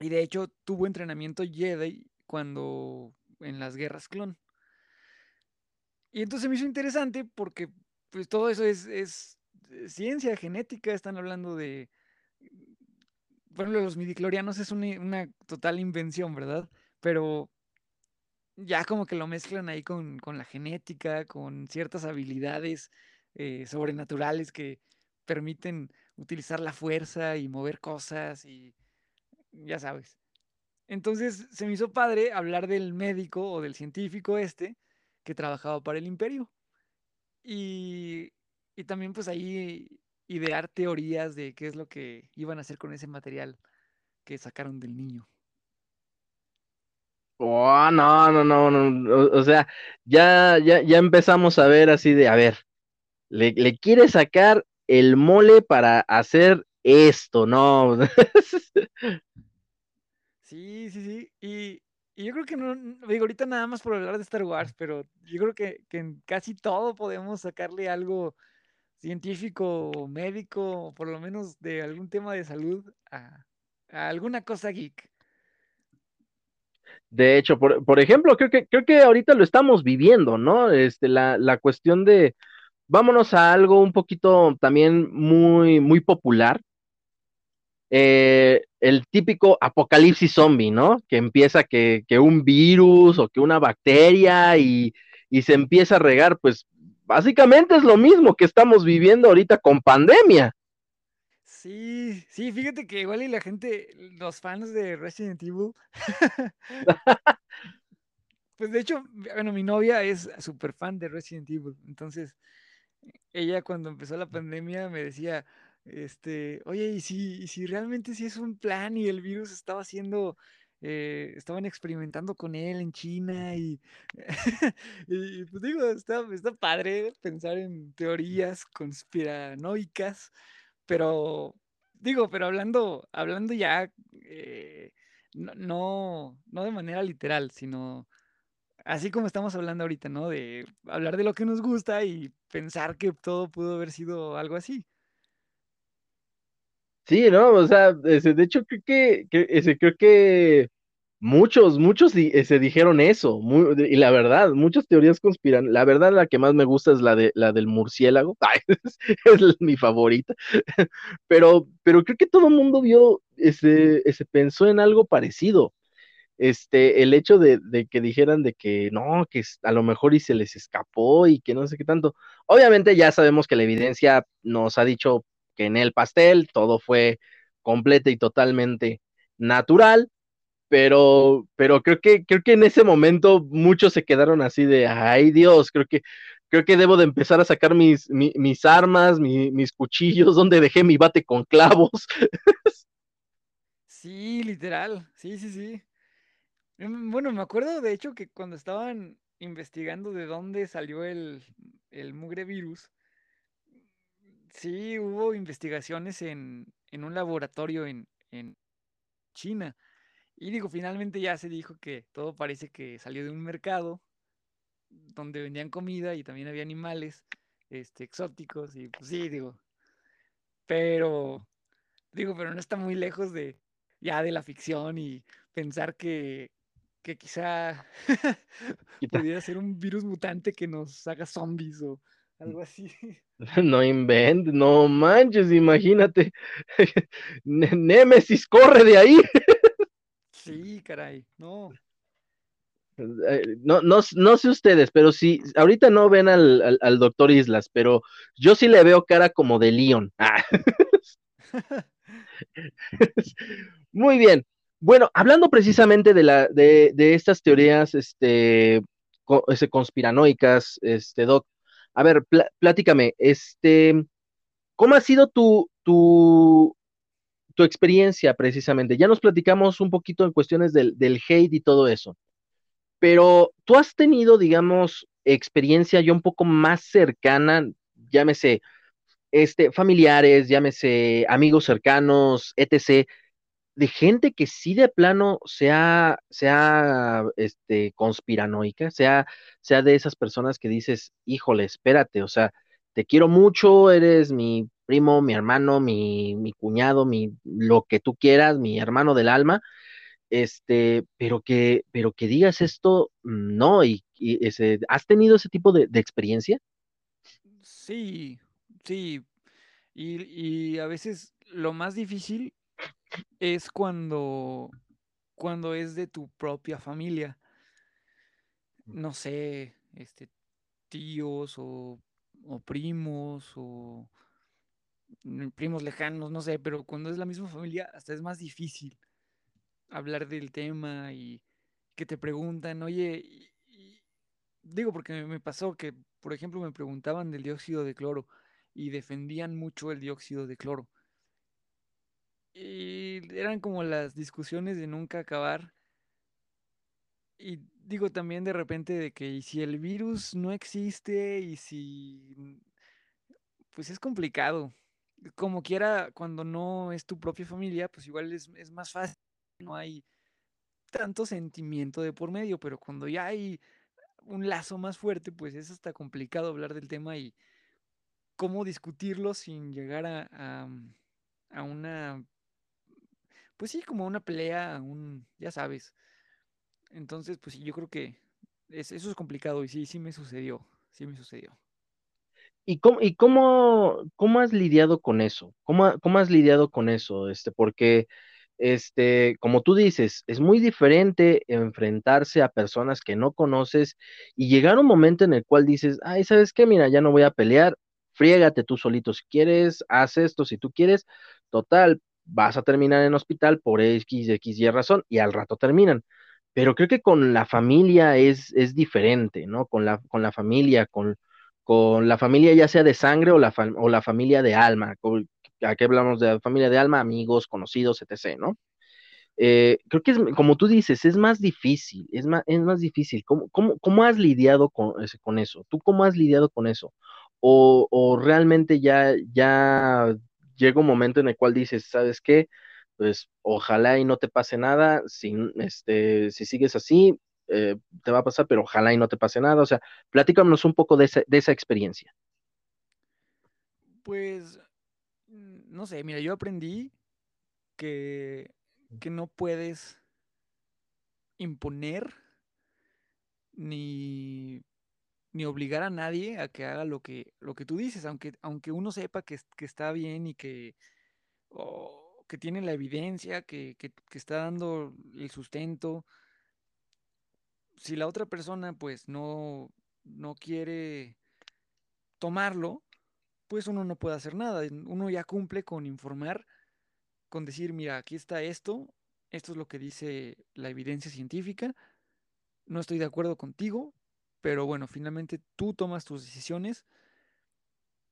Y de hecho tuvo entrenamiento Jedi cuando en las guerras clon. Y entonces me hizo interesante porque pues todo eso es, es ciencia genética, están hablando de, bueno, los midiclorianos es una, una, total invención, ¿verdad? Pero ya como que lo mezclan ahí con, con la genética, con ciertas habilidades eh, sobrenaturales que permiten utilizar la fuerza y mover cosas y ya sabes. Entonces se me hizo padre hablar del médico o del científico este que trabajaba para el imperio. Y, y también pues ahí idear teorías de qué es lo que iban a hacer con ese material que sacaron del niño. Oh, no, no, no, no, o, o sea, ya, ya, ya empezamos a ver así de, a ver, le, le quiere sacar el mole para hacer esto, ¿no? (laughs) sí, sí, sí, y, y, yo creo que no, digo, ahorita nada más por hablar de Star Wars, pero yo creo que, que en casi todo podemos sacarle algo científico médico, o por lo menos de algún tema de salud, a, a alguna cosa geek. De hecho, por, por, ejemplo, creo que, creo que ahorita lo estamos viviendo, ¿no? Este, la, la cuestión de, vámonos a algo un poquito también muy, muy popular. Eh, el típico apocalipsis zombie, ¿no? Que empieza que, que un virus o que una bacteria y, y se empieza a regar, pues básicamente es lo mismo que estamos viviendo ahorita con pandemia. Sí, sí, fíjate que igual y la gente, los fans de Resident Evil, (laughs) pues de hecho, bueno, mi novia es súper fan de Resident Evil, entonces ella cuando empezó la pandemia me decía, este, oye, ¿y si, si realmente sí es un plan y el virus estaba haciendo, eh, estaban experimentando con él en China (laughs) y, y pues digo, está, está padre pensar en teorías conspiranoicas, pero digo, pero hablando, hablando ya, eh, no, no, no de manera literal, sino así como estamos hablando ahorita, ¿no? De hablar de lo que nos gusta y pensar que todo pudo haber sido algo así. Sí, ¿no? O sea, ese, de hecho creo que, ese, creo que muchos, muchos se dijeron eso, y la verdad, muchas teorías conspiran. La verdad, la que más me gusta es la de la del murciélago, (laughs) es, mi favorita. (laughs) Pero, pero creo que todo el mundo vio, ese, ese pensó en algo parecido. Este, el hecho de, de que dijeran de que no, que a lo mejor y se les escapó y que no sé qué tanto. Obviamente ya sabemos que la evidencia nos ha dicho que en el pastel todo fue completa y totalmente natural, pero, pero creo que, creo que en ese momento muchos se quedaron así de, ay Dios, creo que, creo que debo de empezar a sacar mis, mi- mis armas, mi- mis cuchillos, donde dejé mi bate con clavos. Sí, literal, sí, sí, sí. Mm, Bueno, me acuerdo de hecho que cuando estaban investigando de dónde salió el, el mugre virus, sí hubo investigaciones en, en un laboratorio en, en China. Y digo, finalmente ya se dijo que todo parece que salió de un mercado donde vendían comida y también había animales este, exóticos. Y pues sí, digo, pero digo, pero no está muy lejos de ya de la ficción y pensar que, que quizá (laughs) pudiera ser un virus mutante que nos haga zombies o algo así. (laughs) (laughs) No inventes, no manches, imagínate. (laughs) Némesis, corre de ahí. Sí, caray, no. Eh, No, no, no sé ustedes, pero sí, ahorita no ven al, al, al doctor Islas, pero yo sí le veo cara como de Leon. Ah, muy bien. Bueno, hablando precisamente de, la, de, de estas teorías este, ese, conspiranoicas, este, Doc, a ver, pl este, ¿cómo ha sido tu, tu, tu experiencia precisamente? Ya nos platicamos un poquito en cuestiones del, del hate y todo eso, pero tú has tenido, digamos, experiencia ya un poco más cercana, llámese, este, familiares, llámese amigos cercanos, etc., de gente que sí de plano sea, sea este, conspiranoica, sea, sea de esas personas que dices, híjole, espérate, o sea, te quiero mucho, eres mi primo, mi hermano, mi, mi cuñado, mi, lo que tú quieras, mi hermano del alma, este, pero que, pero que digas esto, no, y, y ese, ¿has tenido ese tipo de, de experiencia? Sí, sí. Y, y a veces lo más difícil es cuando, cuando es de tu propia familia. No sé, este, tíos o, o primos o mm, primos lejanos, no sé, pero cuando es la misma familia hasta es más difícil hablar del tema y que te preguntan, oye, y- y- digo porque me pasó que, por ejemplo, me preguntaban del dióxido de cloro y defendían mucho el dióxido de cloro. Y eran como las discusiones de nunca acabar. Y digo también de repente de que si el virus no existe y si, pues es complicado. Como quiera, cuando no es tu propia familia, pues igual es, es más fácil. No hay tanto sentimiento de por medio, pero cuando ya hay un lazo más fuerte, pues es hasta complicado hablar del tema y cómo discutirlo sin llegar a, a, a una, pues sí, como una pelea, un, ya sabes. Entonces, pues sí, yo creo que es- eso es complicado y sí, sí me sucedió, sí me sucedió. ¿Y cómo, y cómo, cómo has lidiado con eso? ¿Cómo, cómo has lidiado con eso? Este, porque, este, como tú dices, es muy diferente enfrentarse a personas que no conoces y llegar a un momento en el cual dices, ay, ¿sabes qué? Mira, ya no voy a pelear, friégate tú solito si quieres, haz esto si tú quieres, total, vas a terminar en hospital por X, X, Y razón y al rato terminan. Pero creo que con la familia es, es diferente, ¿no? Con la, con la familia, con, con la familia ya sea de sangre o la, o la familia de alma. Aquí hablamos de familia de alma, amigos, conocidos, etc., ¿no? Eh, creo que es, como tú dices, es más difícil, es más, es más difícil. ¿Cómo, cómo, cómo has lidiado con, con, eso? ¿Tú cómo has lidiado con eso? O, o, realmente ya, ya llega un momento en el cual dices, ¿sabes qué? Pues ojalá y no te pase nada, si, este, si sigues así, eh, te va a pasar, pero ojalá y no te pase nada. O sea, platícanos un poco de esa, de esa experiencia. Pues, no sé, mira, yo aprendí que que no puedes imponer ni, ni, obligar a nadie a que haga lo que, lo que tú dices, aunque, aunque uno sepa que, que está bien y que, que tiene la evidencia, que, que, está dando el sustento. Si la otra persona pues no, no quiere tomarlo, pues uno no puede hacer nada. Uno ya cumple con informar con decir, mira, aquí está esto, esto es lo que dice la evidencia científica, no estoy de acuerdo contigo, pero bueno, finalmente tú tomas tus decisiones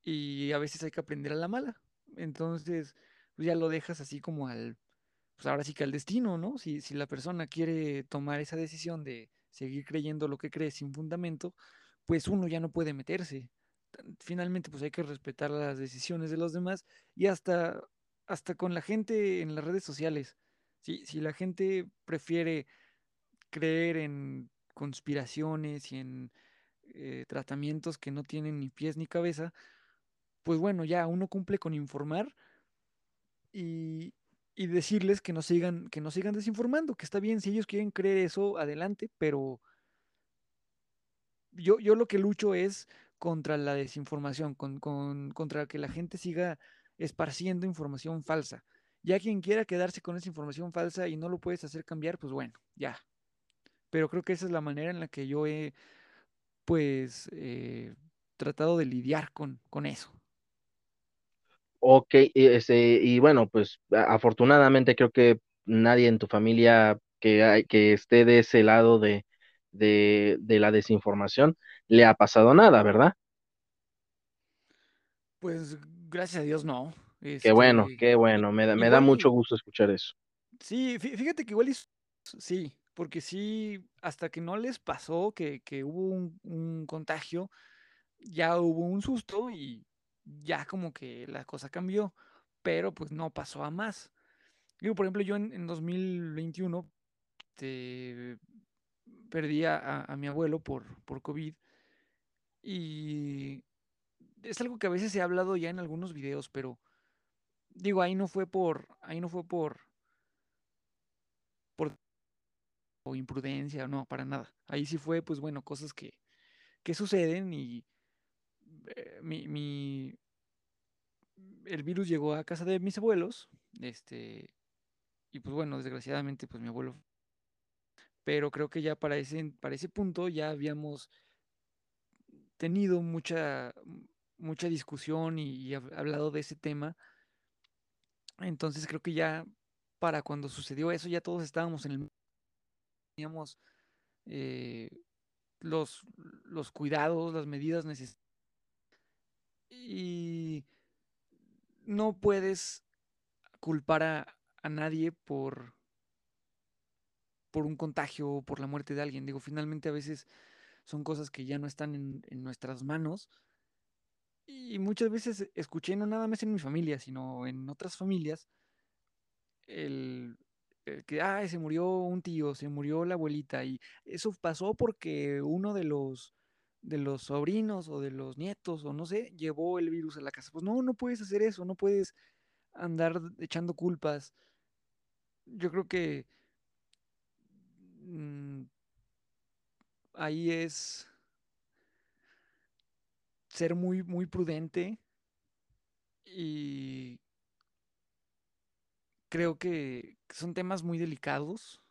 y a veces hay que aprender a la mala. Entonces, pues ya lo dejas así como al, pues ahora sí que al destino, ¿no? Si, si la persona quiere tomar esa decisión de seguir creyendo lo que cree sin fundamento, pues uno ya no puede meterse. Finalmente, pues hay que respetar las decisiones de los demás y hasta hasta con la gente en las redes sociales. Si, si la gente prefiere creer en conspiraciones y en eh, tratamientos que no tienen ni pies ni cabeza, pues bueno, ya uno cumple con informar y, y, decirles que no sigan, que no sigan desinformando, que está bien, si ellos quieren creer eso, adelante, pero yo, yo lo que lucho es contra la desinformación, con, con, contra que la gente siga esparciendo información falsa. Ya quien quiera quedarse con esa información falsa y no lo puedes hacer cambiar, pues bueno, ya. Pero creo que esa es la manera en la que yo he, pues, eh, tratado de lidiar con, con eso. Ok, este, y bueno, pues afortunadamente creo que nadie en tu familia que, hay, que esté de ese lado de, de, de la desinformación le ha pasado nada, ¿verdad? Pues gracias a Dios no. Qué bueno, este, qué bueno, me da, me da mucho gusto escuchar eso. Sí, fíjate que igual sí, porque sí, hasta que no les pasó que, que hubo un, contagio, ya hubo un susto y ya como que la cosa cambió, pero pues no pasó a más. Digo, por ejemplo, yo en, en 2021 te, perdí a, a, mi abuelo por, por COVID y es algo que a veces he hablado ya en algunos videos, pero digo, ahí no fue por, ahí no fue por, por o imprudencia, no, para nada. Ahí sí fue, pues bueno, cosas que, que suceden y eh, mi, mi, el virus llegó a casa de mis abuelos, este, y pues bueno, desgraciadamente, pues mi abuelo, pero creo que ya para ese, para ese punto ya habíamos tenido mucha, mucha discusión y, hablado de ese tema. Entonces creo que ya para cuando sucedió eso ya todos estábamos en el... Teníamos eh, los, los cuidados, las medidas necesarias. Y no puedes culpar a, a nadie por, por un contagio o por la muerte de alguien. Digo, finalmente a veces son cosas que ya no están en, en nuestras manos y muchas veces escuché, no nada más en mi familia, sino en otras familias, el, que, ah, se murió un tío, se murió la abuelita, y eso pasó porque uno de los, de los sobrinos o de los nietos, o no sé, llevó el virus a la casa. Pues no, no puedes hacer eso, no puedes andar echando culpas. Yo creo que mmm, ahí es ser muy, muy prudente y creo que son temas muy delicados.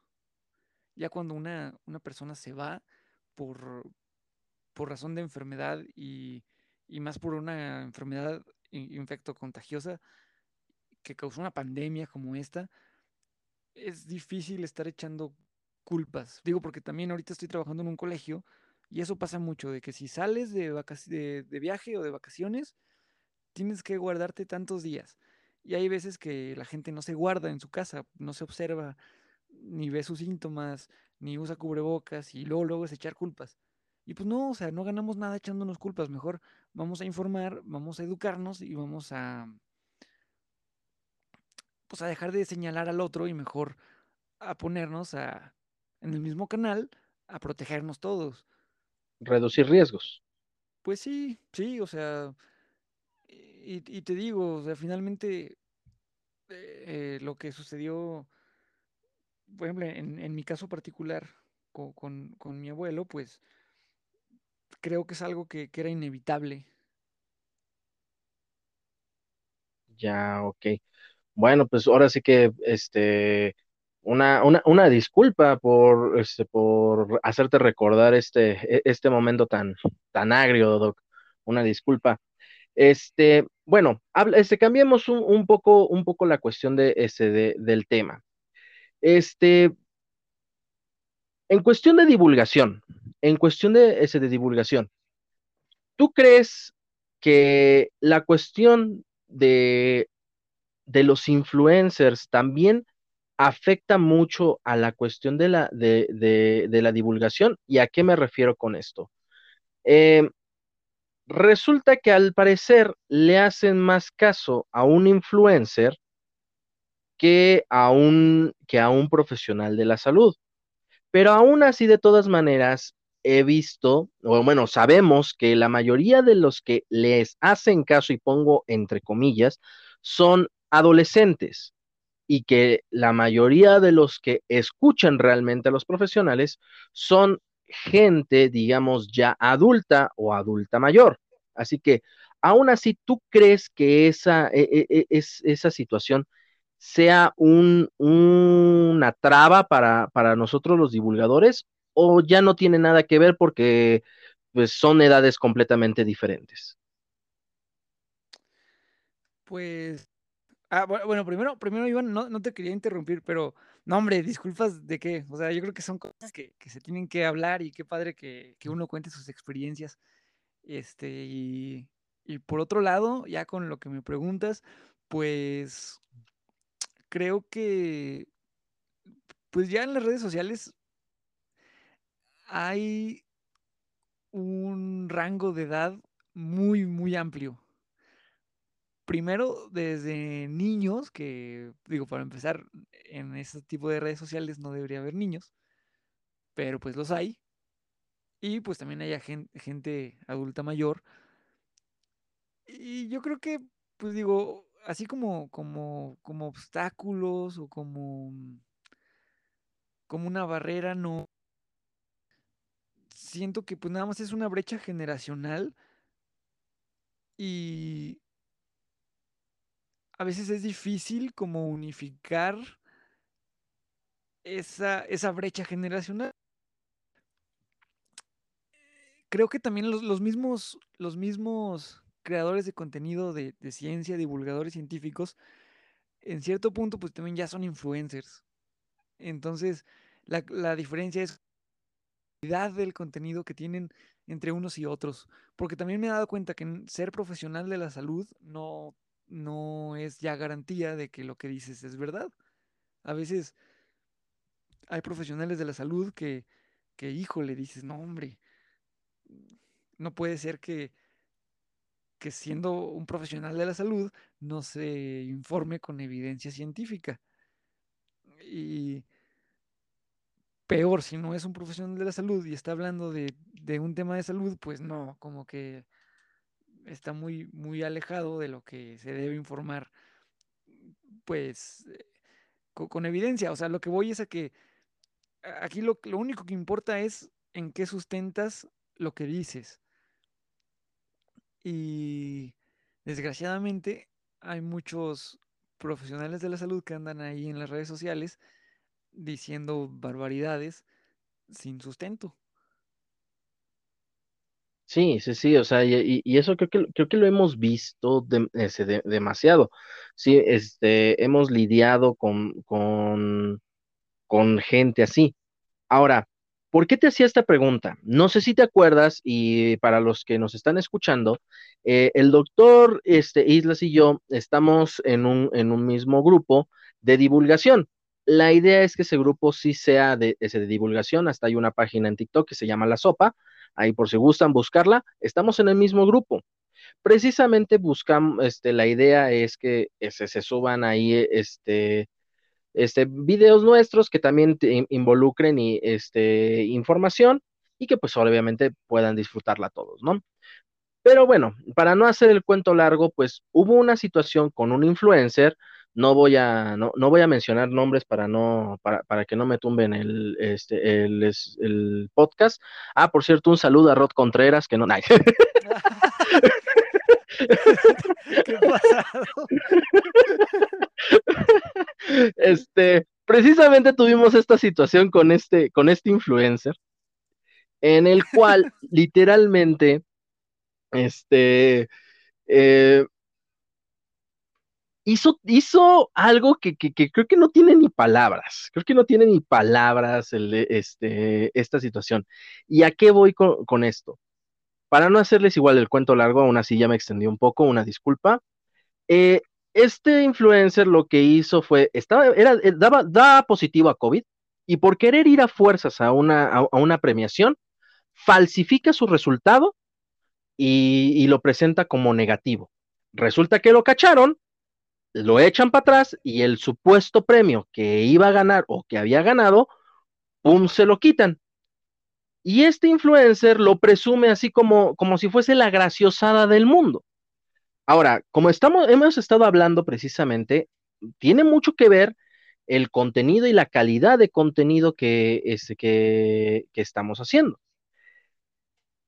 Ya cuando una, una persona se va por, por razón de enfermedad y, y, más por una enfermedad infecto contagiosa, que causó una pandemia como esta, es difícil estar echando culpas. Digo, porque también ahorita estoy trabajando en un colegio y eso pasa mucho, de que si sales de, de, de viaje o de vacaciones, tienes que guardarte tantos días. Y hay veces que la gente no se guarda en su casa, no se observa, ni ve sus síntomas, ni usa cubrebocas y luego, luego es echar culpas. Y pues no, o sea, no ganamos nada echándonos culpas. Mejor vamos a informar, vamos a educarnos y vamos a, pues a dejar de señalar al otro y mejor a ponernos a, en el mismo canal a protegernos todos. Reducir riesgos. Pues sí, sí, o sea, y, te digo, o sea, finalmente eh, lo que sucedió, por ejemplo, en, mi caso particular con, mi abuelo, pues creo que es algo que, que era inevitable. Ya, ok. Bueno, pues ahora sí que, este, una, una, una disculpa por, este, por hacerte recordar este, e, este momento tan, tan agrio, Doc. Una disculpa. Este, bueno, este, cambiemos un, poco, un poco la cuestión de, ese, del tema. Este, en cuestión de divulgación, en cuestión de, ese, de divulgación, ¿tú crees que la cuestión de, de los influencers también afecta mucho a la cuestión de la, de, la divulgación? ¿Y a qué me refiero con esto? Eh, resulta que al parecer le hacen más caso a un influencer que a un, que a un profesional de la salud. Pero aún así, de todas maneras, he visto, o bueno, sabemos que la mayoría de los que les hacen caso, y pongo entre comillas, son adolescentes y que la mayoría de los que escuchan realmente a los profesionales son gente, digamos, ya adulta o adulta mayor. Así que, aún así, ¿tú crees que esa, e, e, e, esa situación sea una traba para, nosotros los divulgadores o ya no tiene nada que ver porque pues, son edades completamente diferentes? Pues Ah, bueno, primero, primero Iván, no, no, te quería interrumpir, pero no, hombre, disculpas de qué. O sea, yo creo que son cosas que, se tienen que hablar y qué padre que, uno cuente sus experiencias. Este, y, y, por otro lado, ya con lo que me preguntas, pues creo que, pues ya en las redes sociales hay un rango de edad muy, muy amplio primero desde niños, que digo, para empezar, en ese tipo de redes sociales no debería haber niños, pero pues los hay. Y pues también hay gente, adulta mayor. Y yo creo que, pues digo, así como, como, como obstáculos o como, como una barrera, no. Siento que pues nada más es una brecha generacional y, a veces es difícil como unificar esa, esa brecha generacional. Creo que también los, mismos, los mismos creadores de contenido de, ciencia, divulgadores científicos, en cierto punto, pues también ya son influencers. Entonces, la, la diferencia es la del contenido que tienen entre unos y otros. Porque también me he dado cuenta que ser profesional de la salud no no es ya garantía de que lo que dices es verdad. A veces hay profesionales de la salud que, que hijo, le dices, no, hombre, no puede ser que, que siendo un profesional de la salud no se informe con evidencia científica. Y peor, si no es un profesional de la salud y está hablando de, de un tema de salud, pues no, como que está muy, muy alejado de lo que se debe informar, pues, eh, con, evidencia. O sea, lo que voy es a que aquí lo, lo único que importa es en qué sustentas lo que dices. Y desgraciadamente hay muchos profesionales de la salud que andan ahí en las redes sociales diciendo barbaridades sin sustento. Sí, sí, sí, o sea, y, y eso creo que, creo que lo hemos visto demasiado. Sí, este, hemos lidiado con, con, con gente así. Ahora, ¿por qué te hacía esta pregunta? No sé si te acuerdas, y para los que nos están escuchando, eh, el doctor este, Islas y yo estamos en un, en un mismo grupo de divulgación. La idea es que ese grupo sí sea de, ese de divulgación. Hasta hay una página en TikTok que se llama La Sopa. Ahí por si gustan buscarla. Estamos en el mismo grupo. Precisamente buscamos, este, la idea es que ese, se suban ahí, este, este, videos nuestros que también te involucren y, este, información y que pues obviamente puedan disfrutarla todos, ¿no? Pero bueno, para no hacer el cuento largo, pues hubo una situación con un influencer, no voy a, no, no voy a mencionar nombres para no, para, para que no me tumben el, este, el, podcast. Ah, por cierto, un saludo a Rod Contreras, que no, ay, (laughs) (laughs) (laughs) ¿Qué pasado? este, precisamente tuvimos esta situación con este, con este influencer, en el cual (laughs) literalmente, este, eh, hizo, hizo algo que, que, que creo que no tiene ni palabras, creo que no tiene ni palabras el, este, esta situación. ¿Y a qué voy con, con esto? Para no hacerles igual el cuento largo, aún así ya me extendí un poco, una disculpa. Eh, este influencer lo que hizo fue, estaba, era, eh, daba, positivo a COVID y por querer ir a fuerzas a una, a, a una premiación, falsifica su resultado y, y lo presenta como negativo. Resulta que lo cacharon lo echan para atrás y el supuesto premio que iba a ganar o que había ganado, ¡pum! se lo quitan. Y este influencer lo presume así como, como si fuese la graciosada del mundo. Ahora, como estamos, hemos estado hablando precisamente, tiene mucho que ver el contenido y la calidad de contenido que, este, que, estamos haciendo.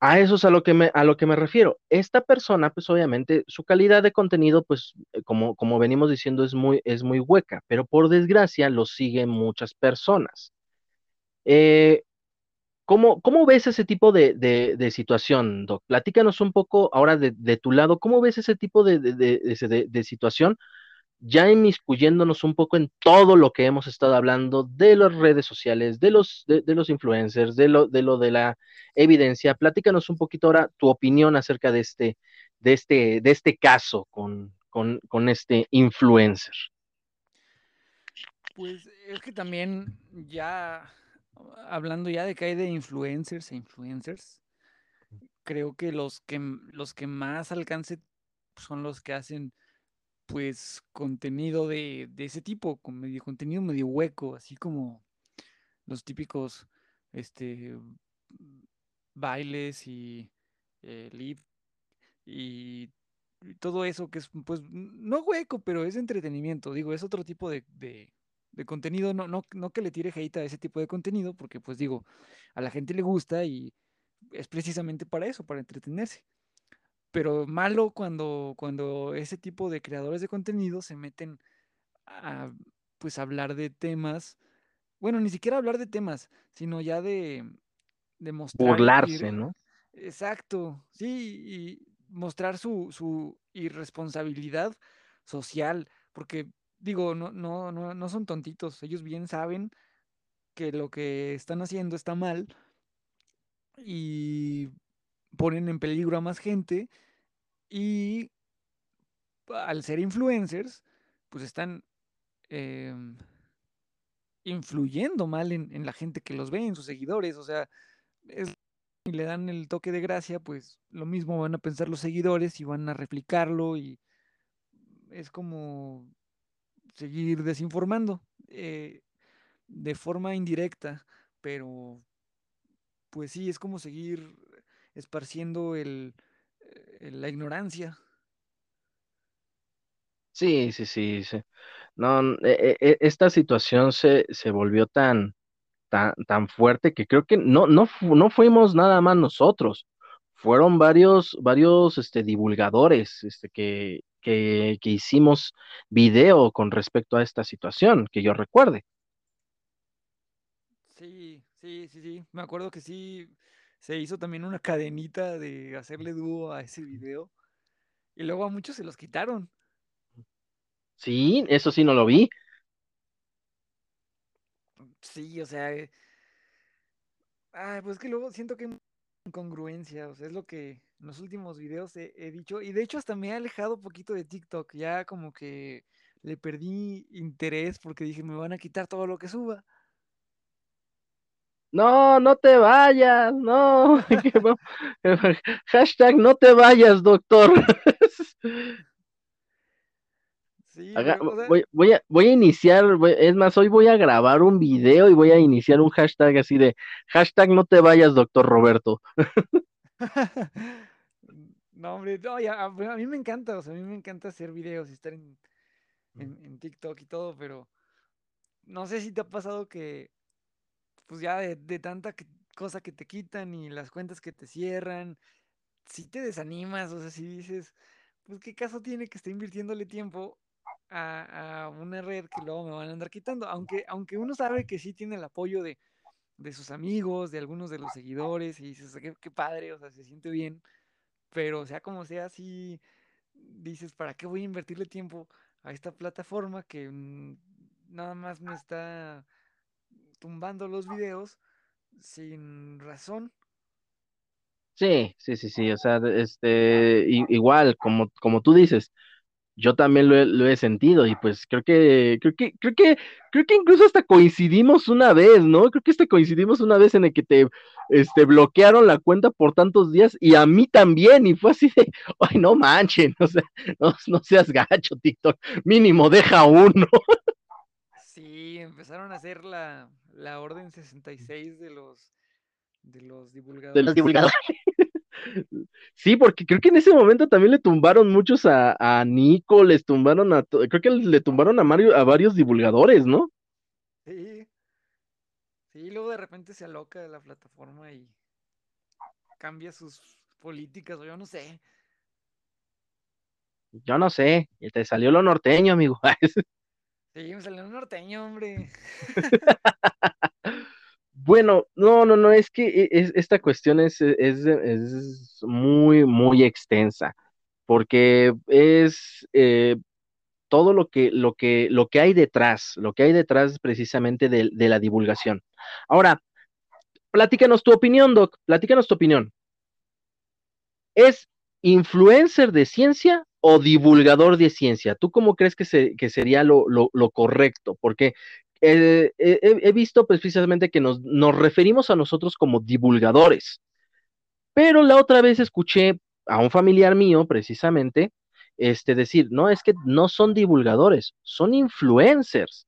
A eso es a lo que me, a lo que me refiero. Esta persona, pues obviamente, su calidad de contenido, pues, eh, como, como venimos diciendo, es muy, es muy hueca, pero por desgracia lo siguen muchas personas. Eh, ¿cómo, cómo ves ese tipo de, de- situación, Doc? Platícanos un poco ahora de, tu lado, ¿cómo ves ese tipo de, situación? ya inmiscuyéndonos un poco en todo lo que hemos estado hablando de las redes sociales, de los, de los influencers, de lo, de lo de la evidencia. Platícanos un poquito ahora tu opinión acerca de este, de este, de este caso con, con, con este influencer. Pues es que también ya, hablando ya de que hay de influencers e influencers, creo que los que, los que más alcance son los que hacen pues contenido de, de ese tipo, con medio, contenido medio hueco, así como los típicos este bailes y eh, lip y, todo eso que es pues no hueco, pero es entretenimiento, digo, es otro tipo de, de, de contenido, no, no, no que le tire hate a ese tipo de contenido, porque pues digo, a la gente le gusta y es precisamente para eso, para entretenerse. Pero malo cuando, cuando ese tipo de creadores de contenido se meten a pues hablar de temas, bueno, ni siquiera hablar de temas, sino ya de, de mostrar ir, Burlarse, ¿no? exacto, sí, y mostrar su, su irresponsabilidad social, porque digo, no, no, no, no son tontitos, ellos bien saben que lo que están haciendo está mal y ponen en peligro a más gente y al ser influencers, pues están em, influyendo mal en, en la gente que los ve, en sus seguidores, o sea, y le dan el toque de gracia, pues lo mismo van a pensar los seguidores y van a replicarlo y es como seguir desinformando eh, de forma indirecta, pero pues sí, es como seguir esparciendo el, eh, la ignorancia. Sí, sí, sí, sí. No, e- e- e- esta situación se, se volvió tan, tan, tan fuerte que creo que no, no, no fuimos nada más nosotros, fueron varios, varios este, divulgadores este, que, que, que hicimos video con respecto a esta situación, que yo recuerde. Sí, sí, sí, sí. Me acuerdo que sí. se hizo también una cadenita de hacerle dúo a ese video. Y luego a muchos se los quitaron. Sí, eso sí no lo vi. Sí, o sea. Eh, ay, pues que luego siento que incongruencia. O sea, es lo que en los últimos videos he, he dicho. Y de hecho, hasta me he alejado un poquito de TikTok. Ya como que le perdí interés porque dije, me van a quitar todo lo que suba. No, no te vayas, no. (laughs) (laughs) Hashtag no te vayas, doctor. (laughs) Sí, Haga- voy, voy a, voy a iniciar, voy- es más, hoy voy a grabar un video y voy a iniciar un hashtag así de hashtag no te vayas, doctor Roberto. (laughs) No, hombre, no, ya, a, a mí me encanta, o sea, a mí me encanta hacer videos y estar en, en, en TikTok y todo, pero no sé si te ha pasado que, pues ya de, de tanta que- cosa que te quitan y las cuentas que te cierran, si te desanimas, o sea, si dices, pues qué caso tiene que esté invirtiéndole tiempo a, a una red que luego me van a andar quitando, aunque, aunque uno sabe que sí tiene el apoyo de, de sus amigos, de algunos de los seguidores, y dices, qué, qué padre, o sea, se siente bien, pero sea como sea, sí dices, ¿para qué voy a invertirle tiempo a esta plataforma que mm, nada más me está tumbando los videos sin razón? Sí, sí, sí, sí, o sea, este, igual, como, como tú dices, yo también lo he, lo he sentido y pues creo que, creo que, creo que, creo que incluso hasta coincidimos una vez, ¿no? Creo que hasta coincidimos una vez en el que te, este, bloquearon la cuenta por tantos días y a mí también y fue así de, (laughs) ay, no manchen, (laughs) o sea, no, no seas gacho, TikTok, mínimo deja uno. Sí, empezaron a hacer la, la orden 66 de los, de los de los divulgadores. (laughs) Sí, porque creo que en ese momento también le tumbaron muchos a, a Nico, les tumbaron a, creo que le tumbaron a Mario, a varios divulgadores, ¿no? Sí, sí, luego de repente se aloca la plataforma y cambia sus políticas, o yo no sé. Yo no sé, y te salió lo norteño, amigo. (laughs) Sí, me salió un norteño, hombre. (laughs) Bueno, no, no, no, es que e- es- esta cuestión es, es, es muy, muy extensa, porque es eh, todo lo que, lo que, lo que hay detrás, lo que hay detrás precisamente de, de la divulgación. Ahora, platícanos tu opinión, Doc, platícanos tu opinión. ¿Es influencer de ciencia o divulgador de ciencia? ¿Tú cómo crees que, se, que sería lo, lo, lo correcto? Porque he, visto precisamente que nos, nos referimos a nosotros como divulgadores, pero la otra vez escuché a un familiar mío precisamente este, decir, no, es que no son divulgadores, son influencers,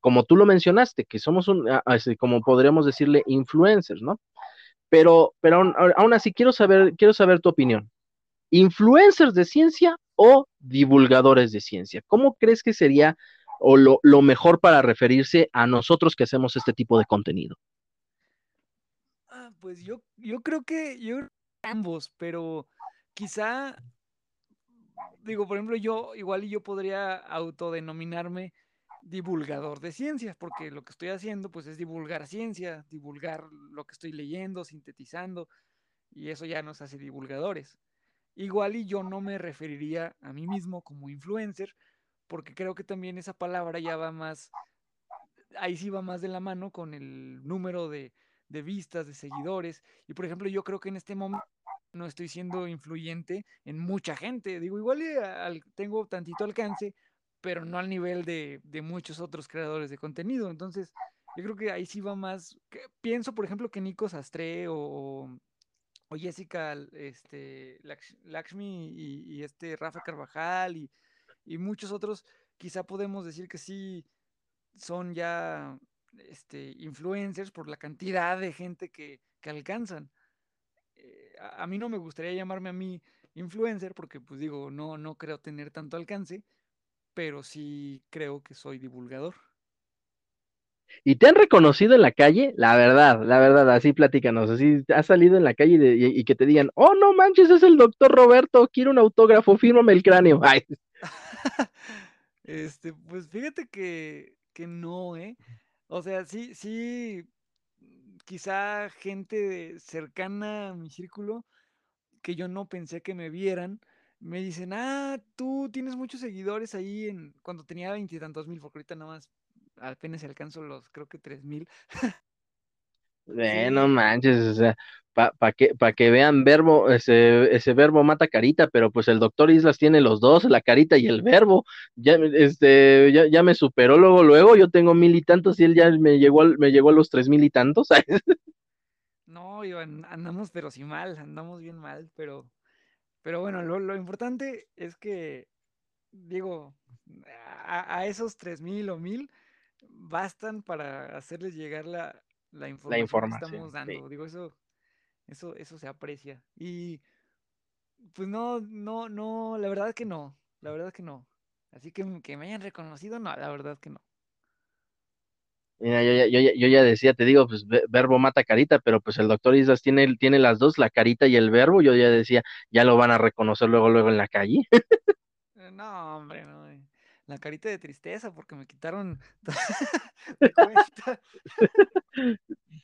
como tú lo mencionaste, que somos un, así como podríamos decirle, influencers, ¿no? Pero, pero aún, aún así quiero saber, quiero saber tu opinión. ¿Influencers de ciencia o divulgadores de ciencia? ¿Cómo crees que sería o lo, lo mejor para referirse a nosotros que hacemos este tipo de contenido? Ah, pues yo, yo creo que yo ambos, pero quizá, digo, por ejemplo, yo igual yo podría autodenominarme divulgador de ciencias, porque lo que estoy haciendo pues es divulgar ciencia, divulgar lo que estoy leyendo, sintetizando, y eso ya nos hace divulgadores. Igual y yo no me referiría a mí mismo como influencer, porque creo que también esa palabra ya va más, ahí sí va más de la mano con el número de, de vistas, de seguidores. Y por ejemplo, yo creo que en este momento no estoy siendo influyente en mucha gente. Digo, igual al- tengo tantito alcance, pero no al nivel de, de muchos otros creadores de contenido. Entonces, yo creo que ahí sí va más. pienso, por ejemplo, que Nico Sastre o, o Jessica este, Laksh- Lakshmi y, y este Rafa Carvajal y, y muchos otros, quizá podemos decir que sí son ya este, influencers por la cantidad de gente que, que alcanzan. Eh, a, mí no me gustaría llamarme a mí influencer porque, pues digo, no, no creo tener tanto alcance, pero sí creo que soy divulgador. ¿Y te han reconocido en la calle? La verdad, la verdad, así platícanos, así has salido en la calle y- y que te digan, oh, no manches, es el doctor Roberto, quiero un autógrafo, fírmame el cráneo. (laughs) Ay, (laughs) Este, pues fíjate que, que no, ¿eh? O sea, sí, sí, quizá gente cercana a mi círculo que yo no pensé que me vieran, me dicen, ah, tú tienes muchos seguidores ahí en cuando tenía veintitantos mil, porque ahorita nada más apenas alcanzo los, creo que tres mil. (laughs) Eh, no manches, o sea, para que, pa que vean verbo, ese, ese verbo mata carita, pero pues el doctor Islas tiene los dos, la carita y el verbo. Ya, este, ya, ya me superó luego, luego, yo tengo mil y tantos y él ya me llegó, me llegó a los tres mil y tantos. (laughs) no, Iván, andamos pero sí mal, andamos bien mal, pero, pero bueno, lo, lo importante es que, digo, a, a esos tres mil o mil bastan para hacerles llegar la, la información, que estamos dando. Digo, eso, eso, eso se aprecia. Y pues no, no, no, la verdad que no. La verdad que no. Así que que me hayan reconocido, no, la verdad que no. Mira, yo, yo, yo, ya decía, te digo, pues verbo mata carita, pero pues el doctor Islas tiene, tiene las dos, la carita y el verbo. Yo ya decía, ya lo van a reconocer luego, luego en la calle. Eh, no, hombre, no. La carita de tristeza porque me quitaron (laughs)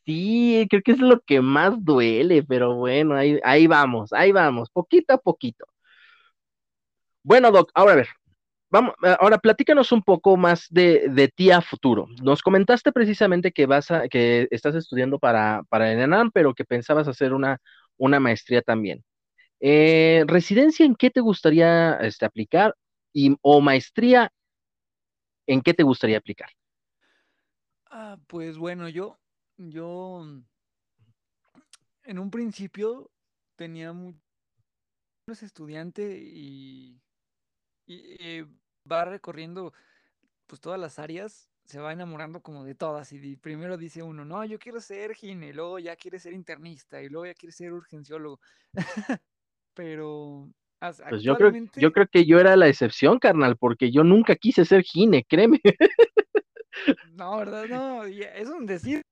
Sí, creo que es lo que más duele, pero bueno, ahí, ahí vamos, ahí vamos, poquito a poquito. Bueno, Doc, ahora a ver, vamos, ahora platícanos un poco más de, de ti a futuro. Nos comentaste precisamente que vas a, que estás estudiando para, para el ENAM, pero que pensabas hacer una, una maestría también. Eh, ¿Residencia en qué te gustaría este, aplicar? Y, ¿O maestría en qué te gustaría aplicar? Ah, pues bueno, yo, yo en un principio tenía muchos estudiantes y, eh, va recorriendo pues todas las áreas, se va enamorando como de todas y primero dice uno, no, yo quiero ser gine, luego ya quiere ser internista y luego ya quiere ser urgenciólogo. (laughs) Pero pues yo creo, yo creo que yo era la excepción, carnal, porque yo nunca quise ser gine, créeme. No, ¿verdad? No, es un decir.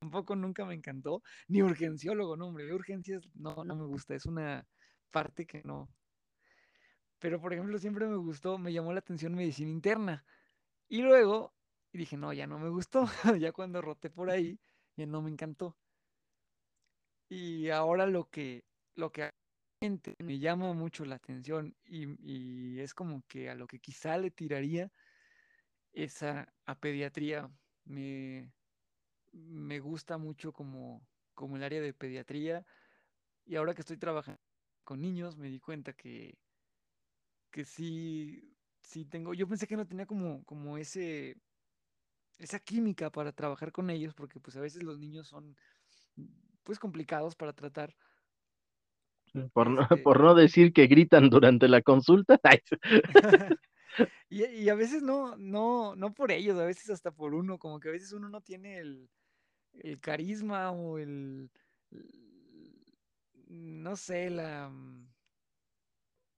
Tampoco nunca me encantó. Ni urgenciólogo, no, hombre. Urgencias, no, no me gusta. Es una parte que no. Pero, por ejemplo, siempre me gustó, me llamó la atención medicina interna. Y luego dije, no, ya no me gustó. (laughs) ya cuando roté por ahí, ya no me encantó. Y ahora lo que, lo que me llama mucho la atención y, es como que a lo que quizá le tiraría esa a pediatría. Me, me gusta mucho como, como el área de pediatría. Y ahora que estoy trabajando con niños, me di cuenta que, que sí, sí tengo. Yo pensé que no tenía como, como ese, esa química para trabajar con ellos, porque pues a veces los niños son pues complicados para tratar. Por no, este por no decir que gritan durante la consulta. (laughs) (laughs) Y, a veces no, no, no por ellos, a veces hasta por uno, como que a veces uno no tiene el, carisma o el, no sé, la, mm,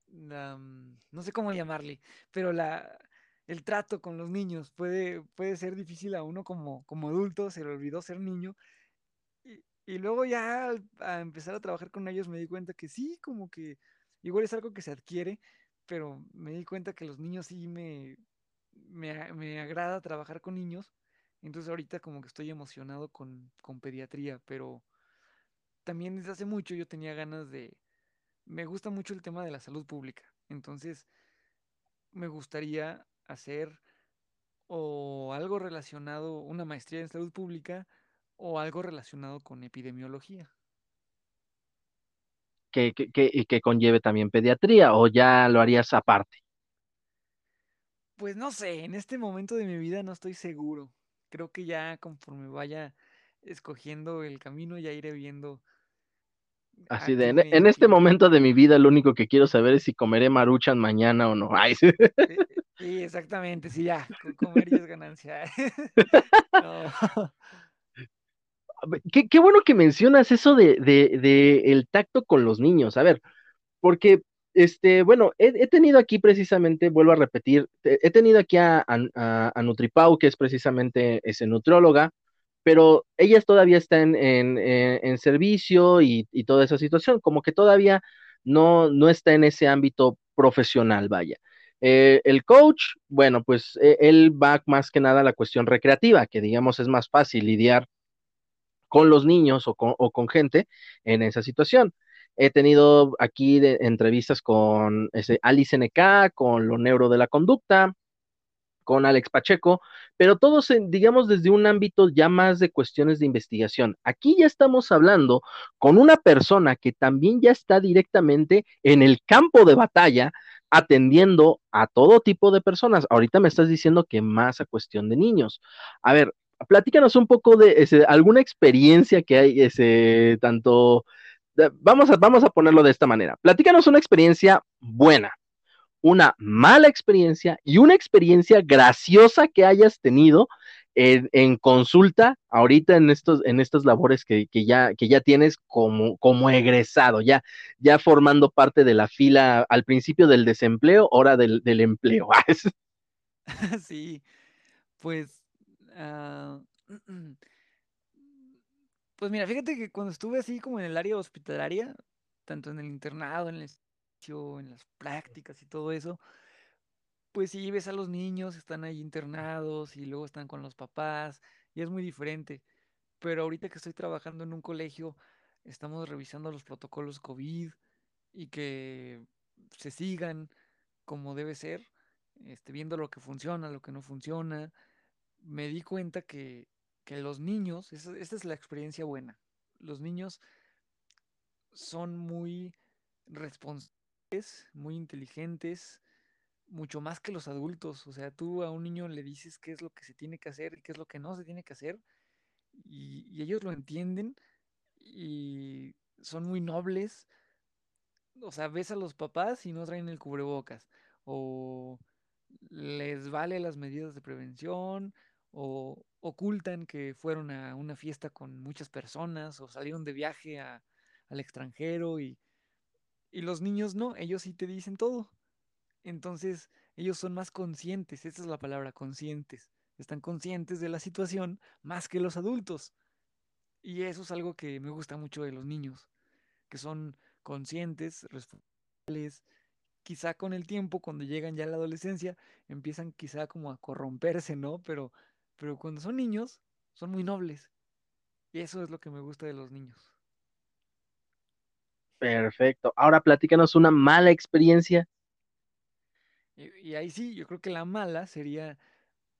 mm, no sé cómo llamarle, pero la, el trato con los niños puede, puede ser difícil a uno como, como adulto, se le olvidó ser niño. Y, luego ya a empezar a trabajar con ellos me di cuenta que sí, como que igual es algo que se adquiere, pero me di cuenta que los niños sí me, me, agrada trabajar con niños. Entonces ahorita como que estoy emocionado con, con pediatría, pero también desde hace mucho yo tenía ganas de... Me gusta mucho el tema de la salud pública. Entonces me gustaría hacer o algo relacionado, una maestría en salud pública o algo relacionado con epidemiología que, que, que, que conlleve también pediatría o ya lo harías aparte? Pues no sé, en este momento de mi vida no estoy seguro. Creo que ya conforme vaya escogiendo el camino ya iré viendo. Así de, en, este momento de mi vida lo único que quiero saber es si comeré maruchan mañana o no. (laughs) Ay, sí. sí. exactamente, sí, ya, comer ya es ganancia. (laughs) no. (laughs) Qué, bueno que mencionas eso de, el tacto con los niños. A ver, porque, este, bueno, he, tenido aquí precisamente, vuelvo a repetir, he tenido aquí a, a, Nutripau, que es precisamente ese nutrióloga, pero ella todavía está en, servicio y, toda esa situación, como que todavía no, no está en ese ámbito profesional, vaya. Eh, el coach, bueno, pues e, él va más que nada a la cuestión recreativa, que digamos es más fácil lidiar con los niños o con, gente en esa situación. He tenido aquí entrevistas con Alice NK, con lo neuro de la conducta, con Alex Pacheco, pero todos, digamos, desde un ámbito ya más de cuestiones de investigación. Aquí ya estamos hablando con una persona que también ya está directamente en el campo de batalla atendiendo a todo tipo de personas. Ahorita me estás diciendo que más a cuestión de niños. A ver, platícanos un poco de alguna experiencia que hay, ese, tanto, vamos a, vamos a ponerlo de esta manera. Platícanos una experiencia buena, una mala experiencia y una experiencia graciosa que hayas tenido en, consulta ahorita en estos en estas labores que, ya que ya tienes como como egresado ya ya formando parte de la fila al principio del desempleo hora del, empleo (laughs) (laughs) sí pues ah, (clears throat) pues mira fíjate que cuando estuve así como en el área hospitalaria tanto en el internado en el en las prácticas y todo eso, pues sí ves a los niños, están ahí internados y luego están con los papás y es muy diferente. Pero ahorita que estoy trabajando en un colegio, estamos revisando los protocolos COVID y que se sigan como debe ser, este, viendo lo que funciona, lo que no funciona. Me di cuenta que, que los niños, esa, esta es la experiencia buena, los niños son muy responsables muy inteligentes, mucho más que los adultos. O sea, tú a un niño le dices qué es lo que se tiene que hacer y qué es lo que no se tiene que hacer, y, ellos lo entienden y son muy nobles. O sea, ves a los papás y no traen el cubrebocas, o les vale las medidas de prevención, o ocultan que fueron a una fiesta con muchas personas, o salieron de viaje al extranjero y y los niños no, ellos sí te dicen todo. Entonces, ellos son más conscientes, esa es la palabra, conscientes. Están conscientes de la situación más que los adultos. Y eso es algo que me gusta mucho de los niños, que son conscientes, responsables. Quizá con el tiempo, cuando llegan ya a la adolescencia, empiezan quizá como a corromperse, ¿no? Pero, pero cuando son niños, son muy nobles. Y eso es lo que me gusta de los niños. Perfecto. Ahora platícanos una mala experiencia. Y, ahí sí, yo creo que la mala sería.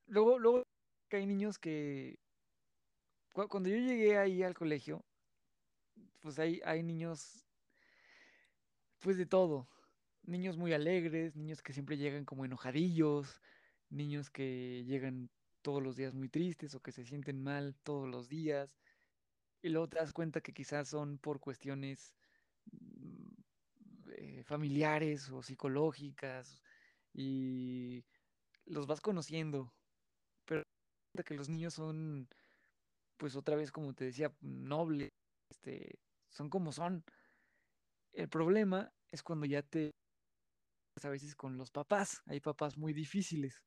Luego, luego que hay niños que. Cuando yo llegué ahí al colegio, pues hay, hay niños. Pues de todo. Niños muy alegres, niños que siempre llegan como enojadillos, niños que llegan todos los días muy tristes o que se sienten mal todos los días. Y luego te das cuenta que quizás son por cuestiones eh, familiares o psicológicas y los vas conociendo. Pero que los niños son, pues otra vez, como te decía, nobles, este, son como son. El problema es cuando ya te a veces con los papás, hay papás muy difíciles,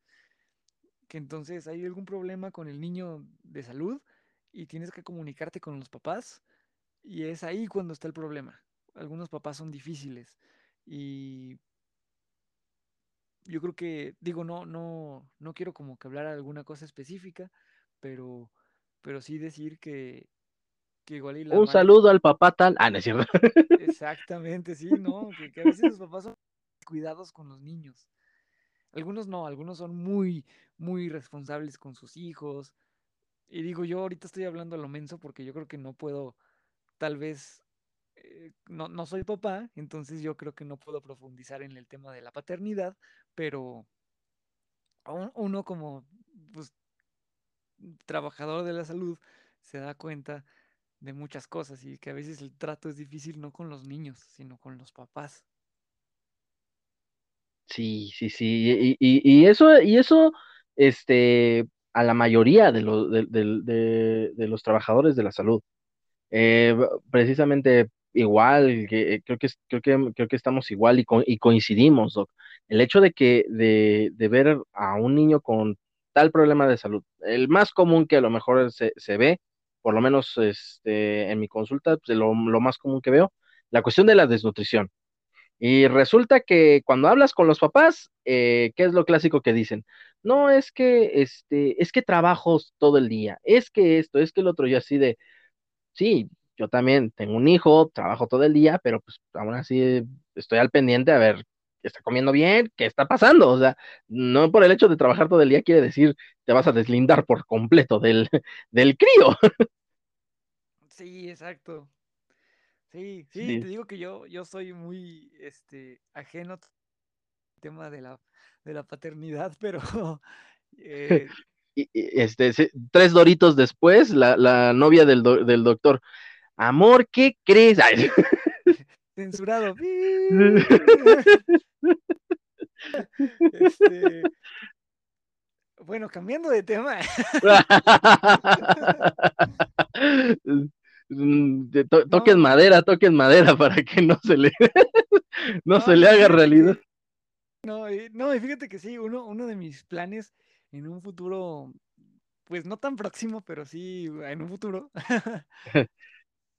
que entonces hay algún problema con el niño de salud y tienes que comunicarte con los papás y es ahí cuando está el problema algunos papás son difíciles y yo creo que, digo, no, no, no quiero como que hablar alguna cosa específica, pero, pero sí decir que, que igual y la Un saludo al papá tal. Ah, no es cierto. Exactamente, sí, ¿no? Que, a veces los papás son cuidados con los niños. Algunos no, algunos son muy, muy responsables con sus hijos. Y digo, yo ahorita estoy hablando a lo menso porque yo creo que no puedo tal vez eh, no, no soy papá, entonces yo creo que no puedo profundizar en el tema de la paternidad, pero uno como pues, trabajador de la salud se da cuenta de muchas cosas y que a veces el trato es difícil no con los niños, sino con los papás. Sí, sí, sí. Y, eso, y eso, este, a la mayoría de, los de, de, los trabajadores de la salud. Eh, precisamente igual, creo, que, creo, que, creo que estamos igual y, y coincidimos, Doc. El hecho de que de, de, ver a un niño con tal problema de salud, el más común que a lo mejor se, se ve, por lo menos este, en mi consulta, pues, lo, lo, más común que veo, la cuestión de la desnutrición. Y resulta que cuando hablas con los papás, eh, ¿qué es lo clásico que dicen? No, es que, este, es que trabajo todo el día, es que esto, es que el otro, y así de, sí, yo también tengo un hijo, trabajo todo el día, pero pues aún así estoy al pendiente a ver está comiendo bien, qué está pasando. O sea, no por el hecho de trabajar todo el día quiere decir te vas a deslindar por completo del, (laughs) del crío. Sí, exacto. Sí, sí, Sí. te digo que yo, yo soy muy este, ajeno al tema de la, de la paternidad, pero (laughs) eh, (laughs) este, tres doritos después, la, la novia del, do- del doctor, amor, ¿qué crees? (laughs) Ay, censurado. Este, bueno, cambiando de tema. Mm, de to- toquen No, madera, toquen madera (laughs) para que no se le, no se no, le y haga realidad. no, y, no, y fíjate que sí, uno, uno de mis planes en un futuro, pues no tan próximo, pero sí en un futuro, (laughs) (laughs)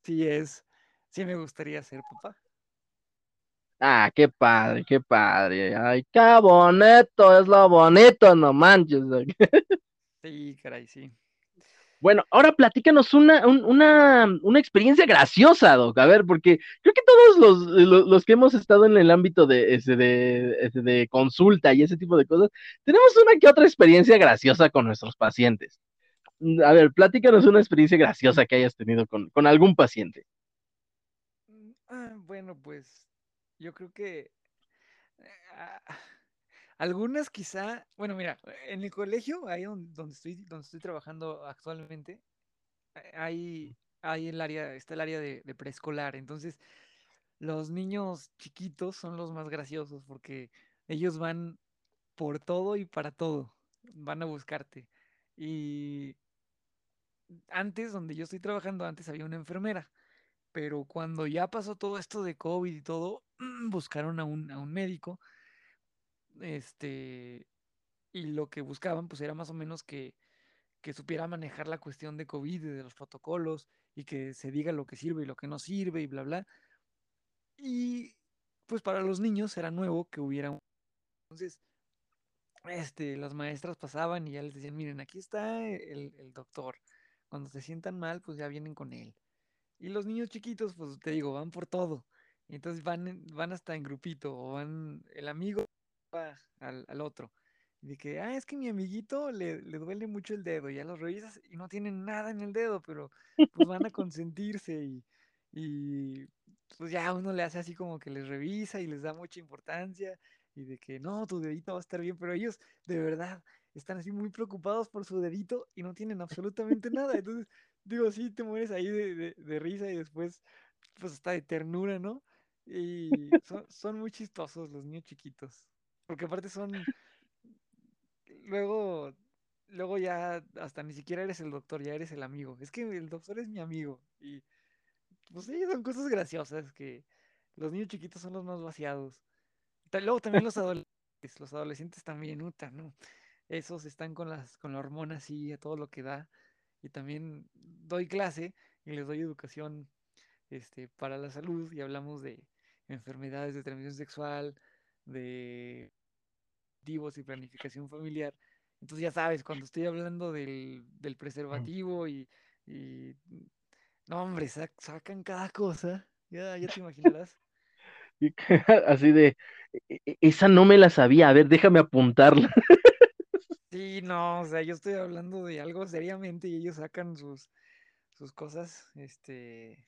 sí es, sí me gustaría ser papá. Ah, qué padre, qué padre. Ay, qué bonito, es lo bonito, no manches. Sí, caray, sí. Bueno, ahora platícanos una, un- una, una experiencia graciosa, Doc. A ver, porque creo que todos los, los, los que hemos estado en el ámbito de, ese de, de consulta y ese tipo de cosas, tenemos una que otra experiencia graciosa con nuestros pacientes. A ver, platícanos una experiencia graciosa que hayas tenido con, con algún paciente. Mm, ah, bueno, pues yo creo que eh, ah, algunas quizá, bueno, mira, en el colegio, ahí don- donde estoy, donde estoy trabajando actualmente, eh, hay, hay el área, está el área de, de preescolar. Entonces, los niños chiquitos son los más graciosos porque ellos van por todo y para todo. Van a buscarte. Y antes, donde yo estoy trabajando, antes había una enfermera. Pero cuando ya pasó todo esto de COVID y todo, (clears throat) buscaron a un, a un médico. Este, y lo que buscaban, pues era más o menos que, que supiera manejar la cuestión de COVID y de los protocolos y que se diga lo que sirve y lo que no sirve y bla, bla. Y pues para los niños era nuevo que hubiera un... Entonces, este, las maestras pasaban y ya les decían, miren, aquí está el, el doctor. Cuando se sientan mal, pues ya vienen con él. Y los niños chiquitos, pues te digo, van por todo. Entonces van, van hasta en grupito, o van, el amigo al, al otro. De que, ah, es que mi amiguito le, le duele mucho el dedo. Y ya los revisas y no tienen nada en el dedo, pero pues van a (laughs) consentirse y, y pues ya uno le hace así como que les revisa y les da mucha importancia. Y de que no, tu dedito va a estar bien, pero ellos de verdad están así muy preocupados por su dedito y no tienen absolutamente nada. Entonces, digo, sí, te mueres ahí de, de- de risa y después, pues hasta de ternura, ¿no? Y son, son muy chistosos los niños chiquitos. Porque aparte son, luego, luego ya hasta ni siquiera eres el doctor, ya eres el amigo. Es que el doctor es mi amigo. Y pues sí, son cosas graciosas que los niños chiquitos son los más vaciados. Luego también los (laughs) adolescentes, los adolescentes también, uta, ¿no? Esos están con las, con la hormona así a todo lo que da. Y también doy clase y les doy educación este, para la salud y hablamos de enfermedades de transmisión sexual, de divos y planificación familiar. Entonces ya sabes, cuando estoy hablando del, del preservativo y, y, no hombre, sac- sacan cada cosa, ya, ya te imaginarás. (laughs) (laughs) Así de, "E- e- esa no me la sabía, a ver, déjame apuntarla. (laughs) Sí, no, o sea, yo estoy hablando de algo seriamente y ellos sacan sus, sus cosas, este,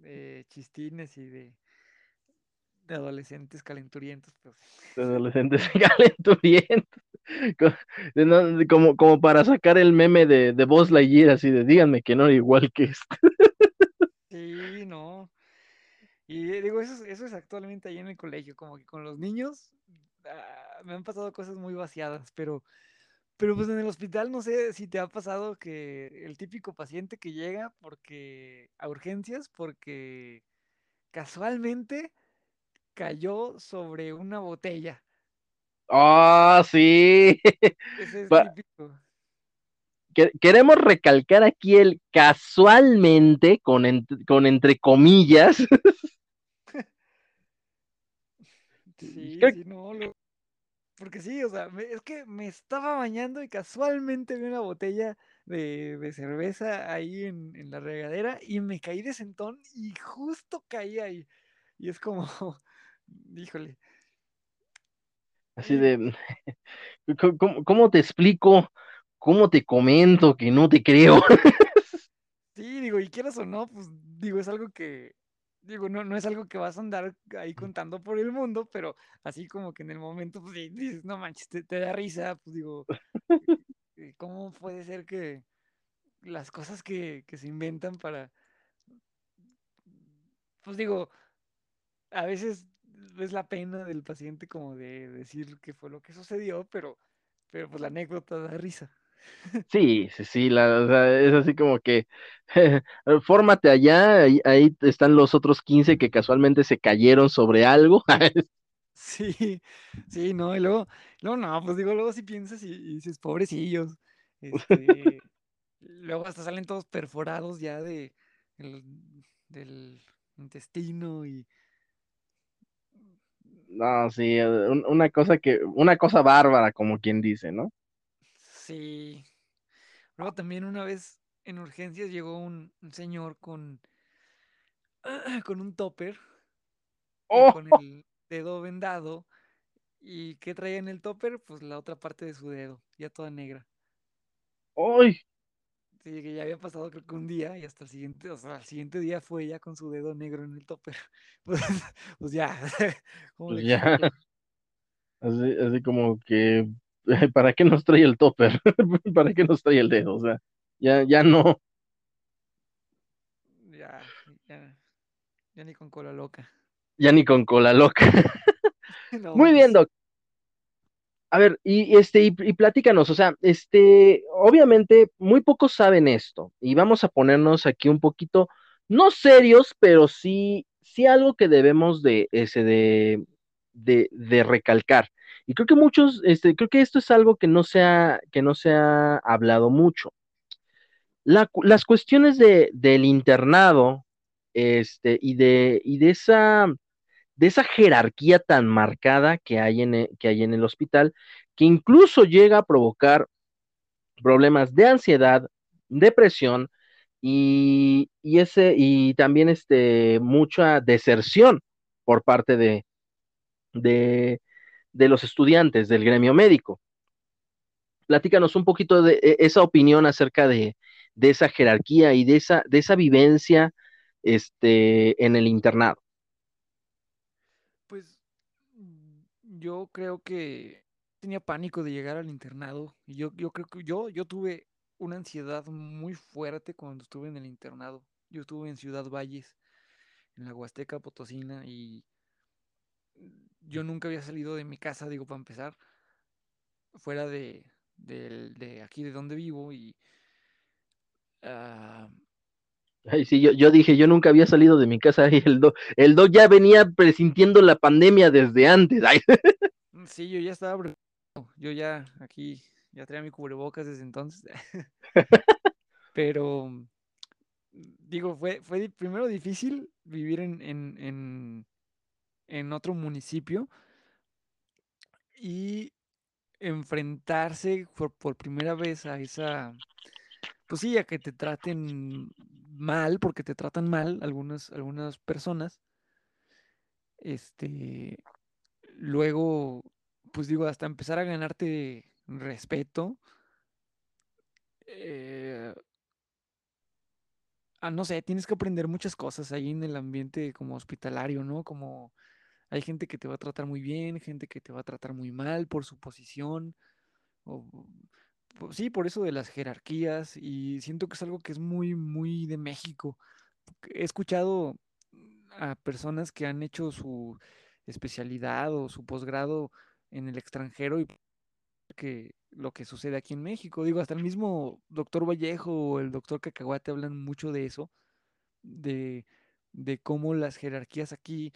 de chistines y de, de adolescentes calenturientos, pues. Adolescentes (laughs) calenturientos. De no- de Como, como para sacar el meme de, de Buzz Lightyear, así de, díganme que no, igual que este. Sí, no. Y eh, digo, eso es, eso es actualmente ahí en el colegio, como que con los niños ah, me han pasado cosas muy vaciadas, pero, pero pues en el hospital no sé si te ha pasado que el típico paciente que llega porque a urgencias porque casualmente cayó sobre una botella. ¡Oh, sí! (laughs) Ese es típico. que- queremos recalcar aquí el casualmente, con, ent- con entre comillas. (laughs) Sí, sí, no. lo- porque sí, o sea, me- es que me estaba bañando y casualmente vi una botella de, de cerveza ahí en, en la regadera y me caí de sentón y justo caí ahí. Y es como, (laughs) híjole, Así sí, de, (laughs) ¿cómo, cómo- te explico? ¿Cómo te comento que no te creo? (laughs) sí, digo, y quieras o no, pues digo, es algo que, digo, no, no es algo que vas a andar ahí contando por el mundo, pero así como que en el momento, pues dices, no manches, te, te da risa, pues digo, eh, ¿cómo puede ser que las cosas que, que se inventan para, pues digo, a veces es la pena del paciente como de decir qué fue lo que sucedió, pero, pero pues la anécdota da risa. Sí, sí, sí, la, o sea, es así como que (laughs) fórmate allá, ahí, ahí están los otros 15 que casualmente se cayeron sobre algo. (laughs) Sí, sí, no, y luego, luego no, pues digo, luego si piensas y, y dices, pobrecillos, este, luego hasta salen todos perforados ya de, el- del intestino y No, sí, un- una cosa que, una cosa bárbara, como quien dice, ¿no? sí. Luego también una vez en urgencias llegó un, un señor con, (clears throat) con un topper ¡Oh! con el dedo vendado. ¿Y qué traía en el topper? Pues la otra parte de su dedo, ya toda negra. ¡Ay! Sí, que ya había pasado creo que un día y hasta el siguiente, o sea, al siguiente día fue ya con su dedo negro en el topper. (laughs) Pues, pues ya, (laughs) ¿cómo Pues le ya, (laughs) así, así como que, ¿para qué nos trae el topper? ¿Para qué nos trae el dedo? O sea, ya, ya no, Ya, ya, ya ni con cola loca. ya ni con cola loca. No, Muy bien, Doc. A ver, y este, y, platícanos, o sea, este, obviamente, muy pocos saben esto, y vamos a ponernos aquí un poquito, no serios, pero sí, sí algo que debemos de, ese, de, de, de recalcar. Y creo que muchos, este, creo que esto es algo que no se ha, que no se ha hablado mucho. Las cuestiones de, del internado, este, y de, y de esa de esa jerarquía tan marcada que hay en el, que hay en el hospital, que incluso llega a provocar problemas de ansiedad, depresión y, y ese, y también este, mucha deserción por parte de, de, de los estudiantes del gremio médico. Platícanos un poquito de e, esa opinión acerca de, de esa jerarquía y de esa, de esa vivencia este, en el internado. pues mm, yo creo que tenía pánico de llegar al internado y yo, yo creo que yo, yo tuve una ansiedad muy fuerte cuando estuve en el internado. Yo estuve en Ciudad Valles, en la Huasteca Potosina y yo nunca había salido de mi casa, digo, para empezar, fuera de, del- de aquí de donde vivo y ah, Ay, sí, yo, yo dije, yo nunca había salido de mi casa (laughs) y el doc, el doc ya venía presintiendo la pandemia desde antes. Mm, sí, yo ya estaba, yo ya aquí, ya traía mi cubrebocas desde entonces, (laughs) pero digo, fue, fue primero difícil vivir en, en, en, en otro municipio y enfrentarse por, por primera vez a esa, pues sí, a que te traten mal, porque te tratan mal algunas, algunas personas. Este, luego, pues digo, hasta empezar a ganarte respeto. eh, ah, no sé, tienes que aprender muchas cosas ahí en el ambiente como hospitalario, ¿no? Como hay gente que te va a tratar muy bien, gente que te va a tratar muy mal por su posición, o sí, por eso de las jerarquías, y siento que es algo que es muy, muy de México. He escuchado a personas que han hecho su especialidad o su posgrado en el extranjero y que lo que sucede aquí en México. Digo, hasta el mismo doctor Vallejo o el doctor Cacahuate hablan mucho de eso, de, de cómo las jerarquías aquí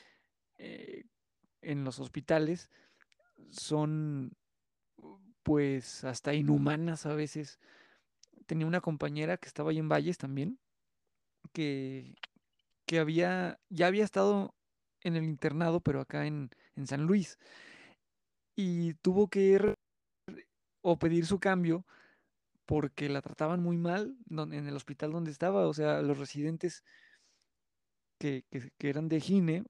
eh, en los hospitales son pues hasta inhumanas a veces. Tenía una compañera que estaba ahí en Valles también, que, que había, ya había estado en el internado, pero acá en, en San Luis. y tuvo que ir o pedir su cambio porque la trataban muy mal en el hospital donde estaba. O sea, los residentes que, que, eran de Gine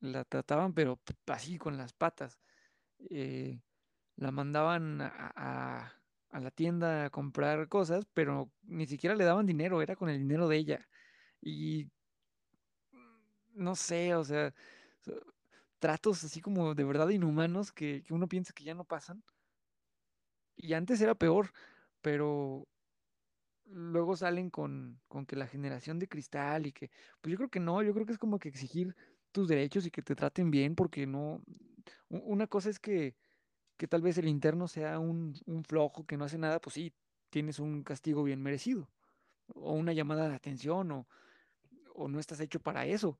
la trataban, pero así con las patas. Eh, la mandaban a, a, la tienda a comprar cosas, pero ni siquiera le daban dinero, era con el dinero de ella. Y no sé, o sea, tratos así como de verdad inhumanos que, que uno piensa que ya no pasan. Y antes era peor, pero luego salen con, con, que la generación de cristal y que, pues yo creo que no, yo creo que es como que exigir tus derechos y que te traten bien, porque no, una cosa es que, que tal vez el interno sea un, un, flojo que no hace nada, pues sí, tienes un castigo bien merecido, o una llamada de atención, o, o no estás hecho para eso,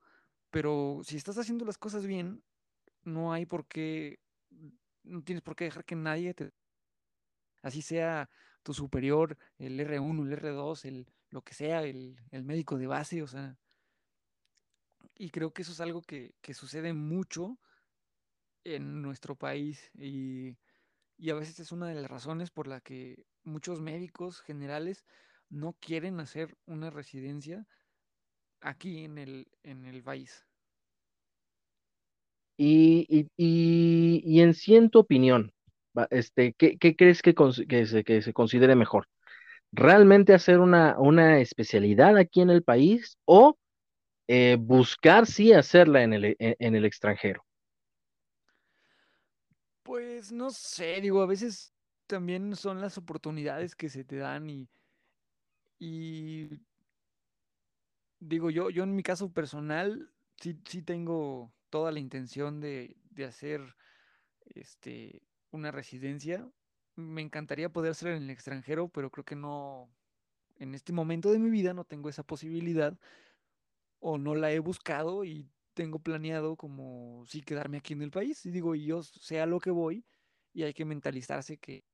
pero si estás haciendo las cosas bien, no hay por qué, no tienes por qué dejar que nadie te... Así sea tu superior, el R1, el R2, el, lo que sea, el, el médico de base, o sea, y creo que eso es algo que, que sucede mucho en nuestro país y, y, a veces es una de las razones por la que muchos médicos generales no quieren hacer una residencia aquí en el, en el país. Y, y, y, en sí, en tu opinión, este, ¿qué, qué crees que, que, se, que se considere mejor? ¿Realmente hacer una, una especialidad aquí en el país o eh, buscar sí hacerla en el, en el extranjero? Pues no sé, digo, a veces también son las oportunidades que se te dan y, digo, yo, yo en mi caso personal sí, sí tengo toda la intención de, de hacer este, una residencia. Me encantaría poder hacerlo en el extranjero, pero creo que no, en este momento de mi vida no tengo esa posibilidad o no la he buscado y tengo planeado como sí quedarme aquí en el país. Y digo, yo sé a lo que voy y hay que mentalizarse que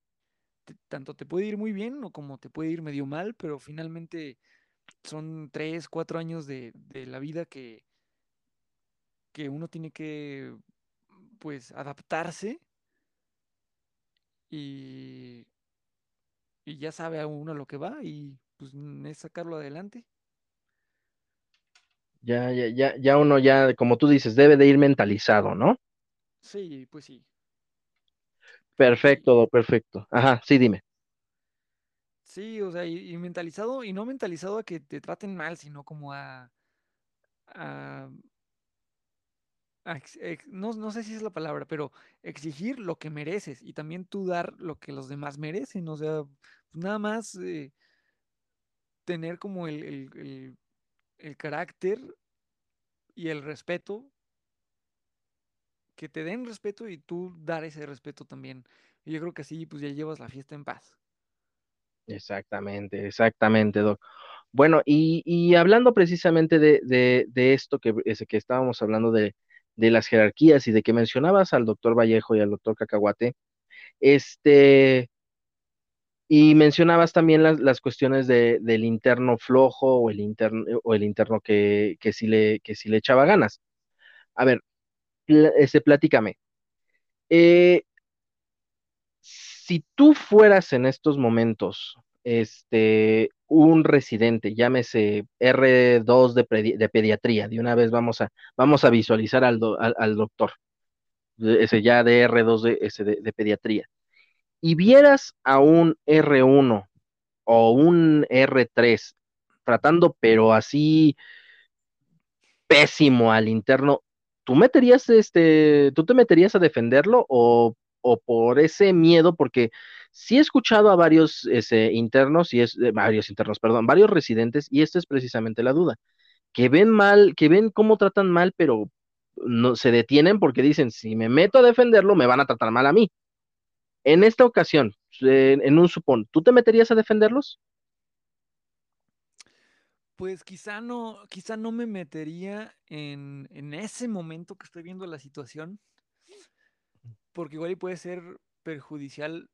tanto te puede ir muy bien o como te puede ir medio mal, pero finalmente son tres, cuatro años de, de la vida que, que uno tiene que pues adaptarse y, y ya sabe a uno lo que va y pues es sacarlo adelante. Ya, ya, ya, ya uno ya, como tú dices, debe de ir mentalizado, ¿no? Sí, pues sí. Perfecto, perfecto. Ajá, sí, dime. Sí, o sea, y, y, mentalizado, y no mentalizado a que te traten mal, sino como a, a, a ex, ex, no, no, sé si es la palabra, pero exigir lo que mereces y también tú dar lo que los demás merecen, o sea, nada más eh, tener como el, el, el, el carácter y el respeto que te den respeto y tú dar ese respeto también. Yo creo que así pues ya llevas la fiesta en paz. Exactamente, exactamente, Doc. Bueno, y, y hablando precisamente de, de, esto que, ese, que estábamos hablando de, de las jerarquías y de que mencionabas al doctor Vallejo y al doctor Cacahuate, este, y mencionabas también las, las cuestiones de, del interno flojo o el interno, o el interno que, que, sí le, que sí le echaba ganas. A ver, este, platícame. Eh, si tú fueras en estos momentos este, un residente, llámese R2 de, de, pediatría, de una vez vamos a, vamos a visualizar al, al, doctor, ese ya de R2 de, ese de, pediatría, y vieras a un R1 o un R3 tratando, pero así pésimo al interno, ¿tú meterías este, tú te meterías a defenderlo o o por ese miedo, porque sí he escuchado a varios internos, y es, eh, varios internos, perdón, varios residentes, y esta es precisamente la duda, que ven mal, que ven cómo tratan mal, pero no se detienen porque dicen, si me meto a defenderlo, me van a tratar mal a mí. En esta ocasión, en un supón, ¿tú te meterías a defenderlos? Pues quizá no, quizá no me metería en, en ese momento que estoy viendo la situación, porque igual puede ser perjudicial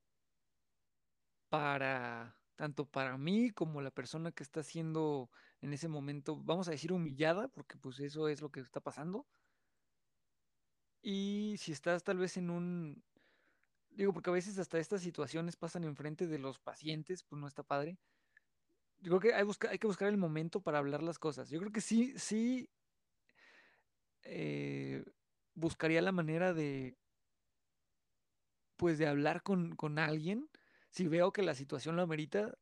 para tanto para mí como la persona que está siendo en ese momento, vamos a decir humillada, porque pues eso es lo que está pasando. Y si estás tal vez en un Digo, porque a veces hasta estas situaciones pasan enfrente de los pacientes, pues no está padre. Yo creo que hay, busca- hay que buscar el momento para hablar las cosas. Yo creo que sí, sí eh, buscaría la manera de, pues, de hablar con, con alguien. Si veo que la situación lo amerita,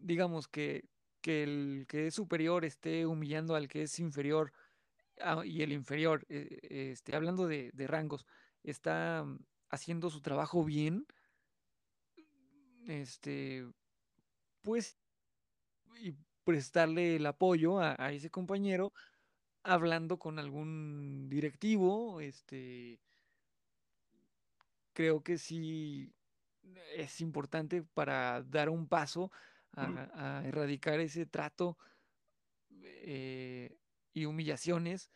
digamos que, que el que es superior esté humillando al que es inferior ah, y el inferior, eh, este, hablando de, de rangos, está haciendo su trabajo bien, este, pues, y prestarle el apoyo a, a ese compañero hablando con algún directivo, este, creo que sí es importante para dar un paso a, a erradicar ese trato eh, y humillaciones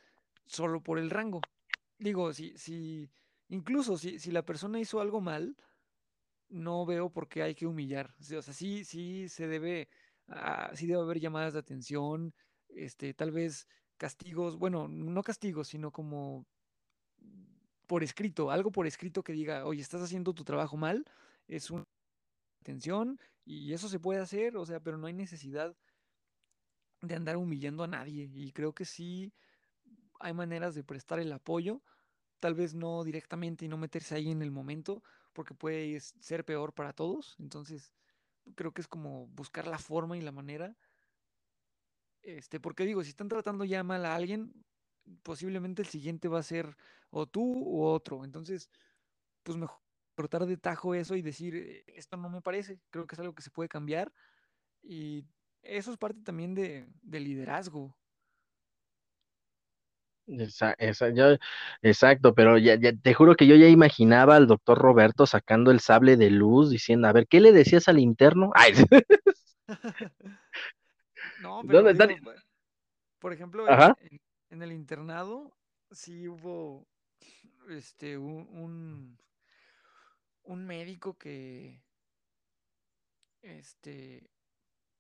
solo por el rango. Digo, si, si, incluso si, si la persona hizo algo mal, no veo por qué hay que humillar. O sea, sí, sí se debe, ah, sí debe haber llamadas de atención, este, tal vez castigos, bueno, no castigos, sino como por escrito, algo por escrito que diga, oye, estás haciendo tu trabajo mal, es una atención y eso se puede hacer, o sea, pero no hay necesidad de andar humillando a nadie. Y creo que sí hay maneras de prestar el apoyo, tal vez no directamente y no meterse ahí en el momento, porque puede ser peor para todos. Entonces, creo que es como buscar la forma y la manera. Este, porque digo, si están tratando ya mal a alguien, posiblemente el siguiente va a ser o tú u otro. Entonces, pues mejor cortar de tajo eso y decir, "Eh, esto no me parece, creo que es algo que se puede cambiar. Y eso es parte también de, de liderazgo. Esa- esa- yo- exacto, pero ya, ya- te juro que yo ya imaginaba al doctor Roberto sacando el sable de luz diciendo, a ver, ¿qué le decías al interno? (laughs) Ay, (laughs) No, pero ¿dónde están? digo, por ejemplo, en, el internado sí hubo este un, un, un médico que este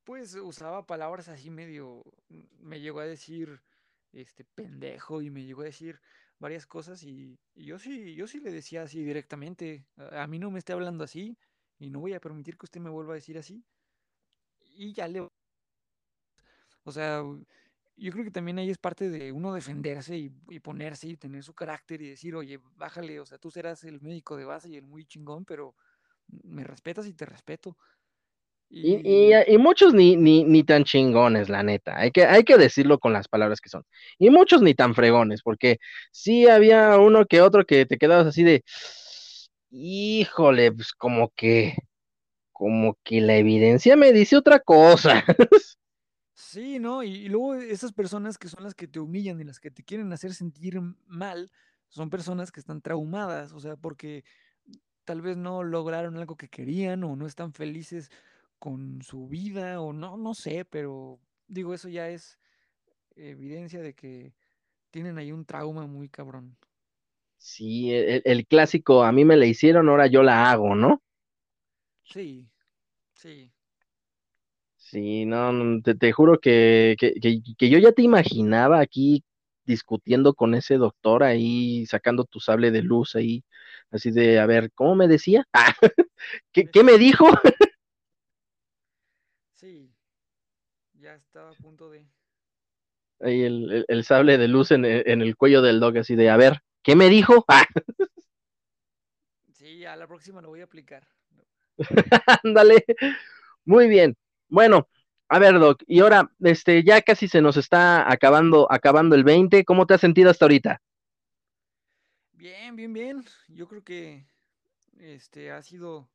pues usaba palabras así medio, me llegó a decir este pendejo y me llegó a decir varias cosas y, yo sí, yo sí le decía así directamente, a, mí no me esté hablando así y no voy a permitir que usted me vuelva a decir así y ya le O sea, yo creo que también ahí es parte de uno defenderse y, y ponerse y tener su carácter y decir, oye, bájale, o sea, tú serás el médico de base y el muy chingón, pero me respetas y te respeto. Y, y, muchos ni, ni, ni tan chingones, la neta. Hay que, hay que decirlo con las palabras que son. Y muchos ni tan fregones, porque sí había uno que otro que te quedabas así de, híjole, pues como que, como que la evidencia me dice otra cosa. (laughs) sí, ¿no? Y, y luego esas personas que son las que te humillan y las que te quieren hacer sentir mal, son personas que están traumadas, o sea, porque tal vez no lograron algo que querían o no están felices con su vida o no, no sé, pero digo, eso ya es evidencia de que tienen ahí un trauma muy cabrón. Sí, el, el clásico, a mí me la hicieron, ahora yo la hago, ¿no? Sí, sí, Sí, no, no, te, te juro que, que, que, que yo ya te imaginaba aquí discutiendo con ese doctor ahí, sacando tu sable de luz ahí, así de, a ver, ¿cómo me decía? (laughs) Ah, ¿qué, qué me dijo? (laughs) sí, ya estaba a punto de... Ahí el, el, el sable de luz en, el- en el cuello del dog, así de, a ver, ¿qué me dijo? (laughs) Ah, Sí, a la próxima lo voy a aplicar. (laughs) Ándale, muy bien. Bueno, a ver, Doc, y ahora, este, ya casi se nos está acabando, acabando el 20, ¿cómo te has sentido hasta ahorita? Bien, bien, bien. Yo creo que este ha sido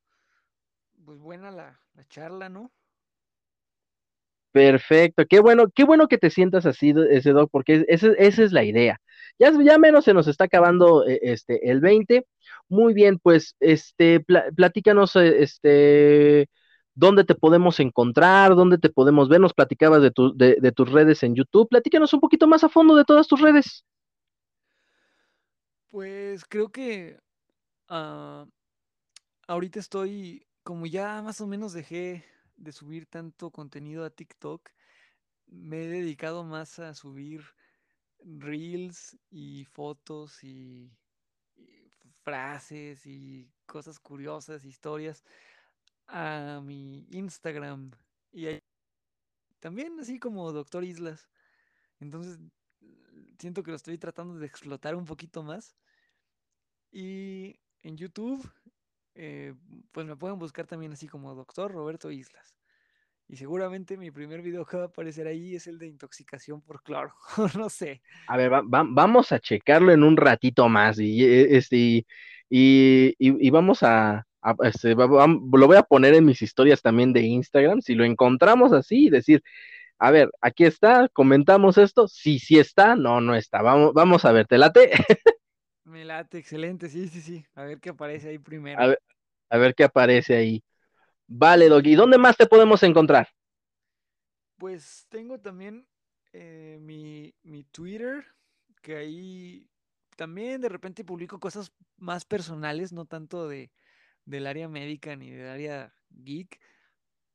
pues buena la, la charla, ¿no? Perfecto, qué bueno, qué bueno que te sientas así, ese doc, porque ese- esa es la idea. Ya, ya menos se nos está acabando eh, este el 20. Muy bien, pues este pla- platícanos eh, este dónde te podemos encontrar, dónde te podemos ver. Nos platicabas de, de tus redes en YouTube. Platícanos un poquito más a fondo de todas tus redes. Pues creo que ah, ahorita estoy, como ya más o menos dejé de subir tanto contenido a TikTok, me he dedicado más a subir reels y fotos y, frases y cosas curiosas, historias a mi Instagram y ahí también así como Doctor Islas. Entonces siento que lo estoy tratando de explotar un poquito más. Y en YouTube, eh, pues me pueden buscar también así como Doctor Roberto Islas. Y seguramente mi primer video que va a aparecer ahí es el de intoxicación por cloro. (laughs) no sé. A ver, vamos a checarlo en un ratito más y, este, y, vamos a, este, lo voy a poner en mis historias también de Instagram. Si lo encontramos así, decir, a ver, aquí está, comentamos esto. Si sí está, no, no está. Vamos, vamos a ver, ¿te late? (laughs) Me late, excelente, sí, sí, sí. A ver qué aparece ahí primero. A ver, a ver qué aparece ahí. Vale, Doggy. ¿Dónde más te podemos encontrar? Pues tengo también eh, mi, mi Twitter, que ahí también de repente publico cosas más personales, no tanto de, del área médica ni del área geek,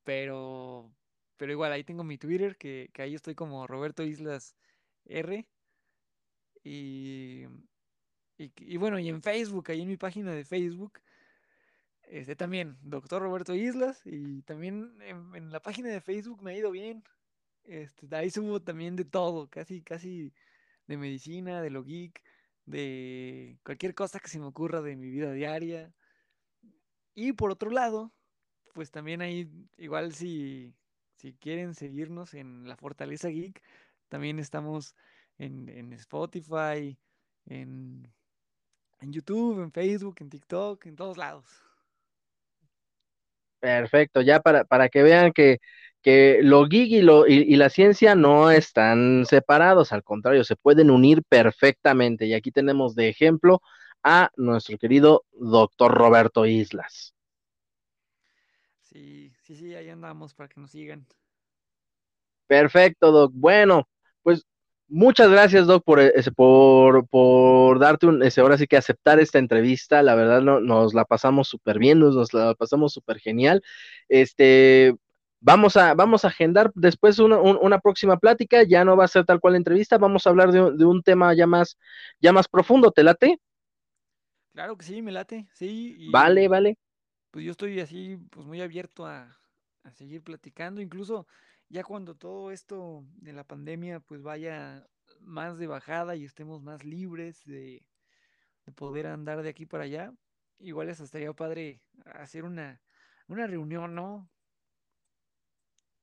pero, pero igual ahí tengo mi Twitter, que, que ahí estoy como Roberto Islas R. Y, y, y, bueno, y en Facebook, ahí en mi página de Facebook, este, también, doctor Roberto Islas, y también en, la página de Facebook me ha ido bien. Este, ahí subo también de todo, casi, casi de medicina, de lo geek, de cualquier cosa que se me ocurra de mi vida diaria. Y por otro lado, pues también ahí, igual si, si quieren seguirnos en la Fortaleza Geek, también estamos en, en Spotify, en, en YouTube, en Facebook, en TikTok, en todos lados. Perfecto, ya para, para que vean que, que lo geek y, lo, y, la ciencia no están separados, al contrario, se pueden unir perfectamente. Y aquí tenemos de ejemplo a nuestro querido doctor Roberto Islas. Sí, sí, sí, ahí andamos para que nos sigan. Perfecto, Doc. Bueno, pues Muchas gracias, Doc, por, ese, por, por darte un, ese, ahora sí que aceptar esta entrevista. La verdad, no, nos la pasamos súper bien, nos, la pasamos súper genial. Este, vamos a, vamos a agendar después una, una, próxima plática. Ya no va a ser tal cual entrevista, vamos a hablar de, de, un tema ya más, ya más profundo. ¿Te late? Claro que sí, me late, sí. vale, vale. Pues yo estoy así, pues muy abierto a, a seguir platicando, incluso ya cuando todo esto de la pandemia pues vaya más de bajada y estemos más libres de, poder andar de aquí para allá, igual eso estaría padre hacer una, una reunión, ¿no?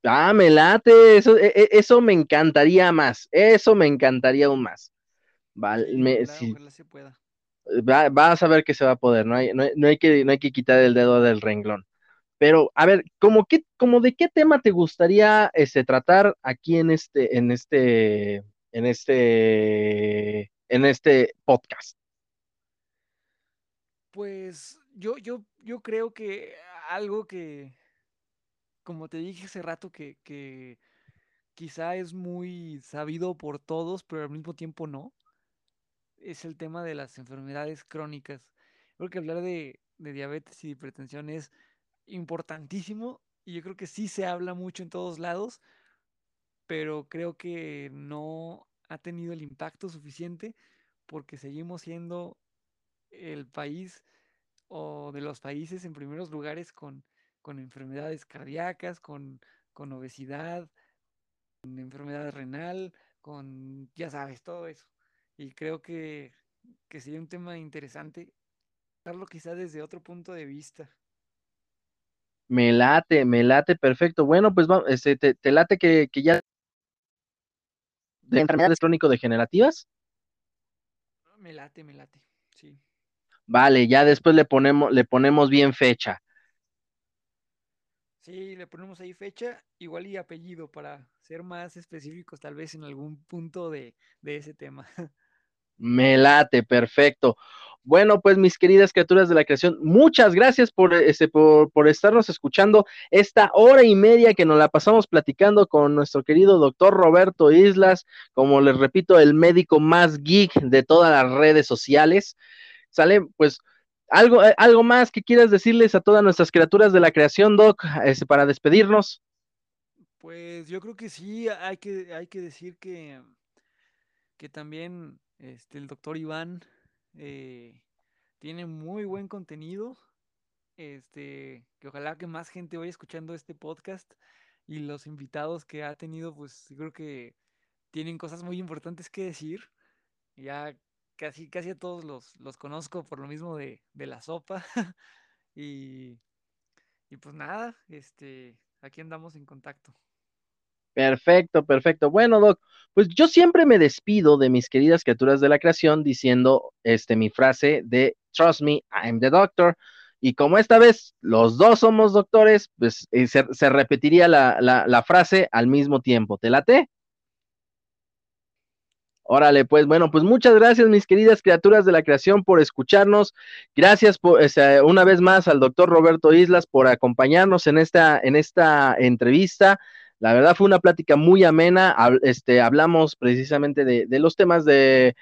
Ah, me late, eso, e, e, eso me encantaría más, eso me encantaría aún más. Vale, ojalá, se pueda. vas a ver que se va a poder, no hay, no hay, que, no hay que quitar el dedo del renglón. Pero, a ver, ¿cómo, qué, como de qué tema te gustaría este, tratar aquí en este, en este, en este, en este podcast? Pues yo, yo, yo creo que algo que, como te dije hace rato, que, que quizá es muy sabido por todos, pero al mismo tiempo no, es el tema de las enfermedades crónicas. Creo que hablar de, de diabetes y hipertensión es importantísimo y yo creo que sí se habla mucho en todos lados, pero creo que no ha tenido el impacto suficiente porque seguimos siendo el país o de los países en primeros lugares con, con enfermedades cardíacas, con, con obesidad, con enfermedad renal, con, ya sabes, todo eso. Y creo que, que sería un tema interesante hablarlo quizá desde otro punto de vista. Me late, me late, perfecto. Bueno, pues vamos, este, te, late que, que ya de enfermedades crónico-degenerativas. Me late, me late, sí. Vale, ya después le ponemos, le ponemos bien fecha. Sí, le ponemos ahí fecha, igual y apellido para ser más específicos tal vez en algún punto de, de ese tema. (laughs) Me late, perfecto. Bueno, pues mis queridas criaturas de la creación, muchas gracias por, este, por, por, estarnos escuchando esta hora y media que nos la pasamos platicando con nuestro querido doctor Roberto Islas, como les repito, el médico más geek de todas las redes sociales. Sale, pues, algo, eh, algo más que quieras decirles a todas nuestras criaturas de la creación, Doc, este, para despedirnos. Pues yo creo que sí, hay que, hay que decir que, que también este, el doctor Iván eh, tiene muy buen contenido. Este, que ojalá que más gente vaya escuchando este podcast y los invitados que ha tenido, pues creo que tienen cosas muy importantes que decir. Ya casi, casi a todos los, los conozco por lo mismo de, de la sopa. (laughs) y, y pues nada, este, aquí andamos en contacto. Perfecto, perfecto. Bueno, Doc, pues yo siempre me despido de mis queridas criaturas de la creación diciendo este, mi frase de Trust me, I'm the doctor. Y como esta vez los dos somos doctores, pues eh, se, repetiría la, la, frase al mismo tiempo. ¿Te late? Órale, pues bueno, pues muchas gracias mis queridas criaturas de la creación por escucharnos. Gracias por, una vez más al doctor Roberto Islas por acompañarnos en esta, en esta entrevista. La verdad fue una plática muy amena. Este, hablamos precisamente de, los temas de,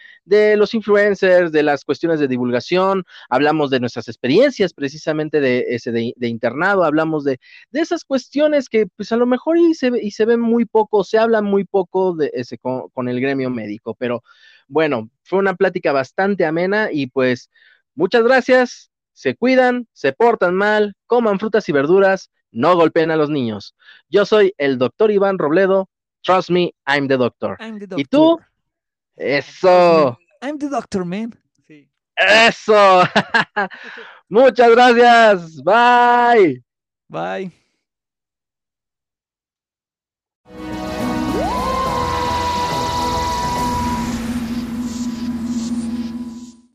los influencers, de las cuestiones de divulgación, hablamos de nuestras experiencias precisamente de, ese de, internado, hablamos de, esas cuestiones que pues a lo mejor y se, y se ven muy poco, se habla muy poco de ese, con, con el gremio médico. Pero bueno, fue una plática bastante amena y pues muchas gracias. Se cuidan, se portan mal, coman frutas y verduras no golpeen a los niños. Yo soy el doctor Iván Robledo. Trust me, I'm the doctor. ¿Y tú? Eso. I'm the doctor, man. Eso. (laughs) Muchas gracias. Bye. Bye.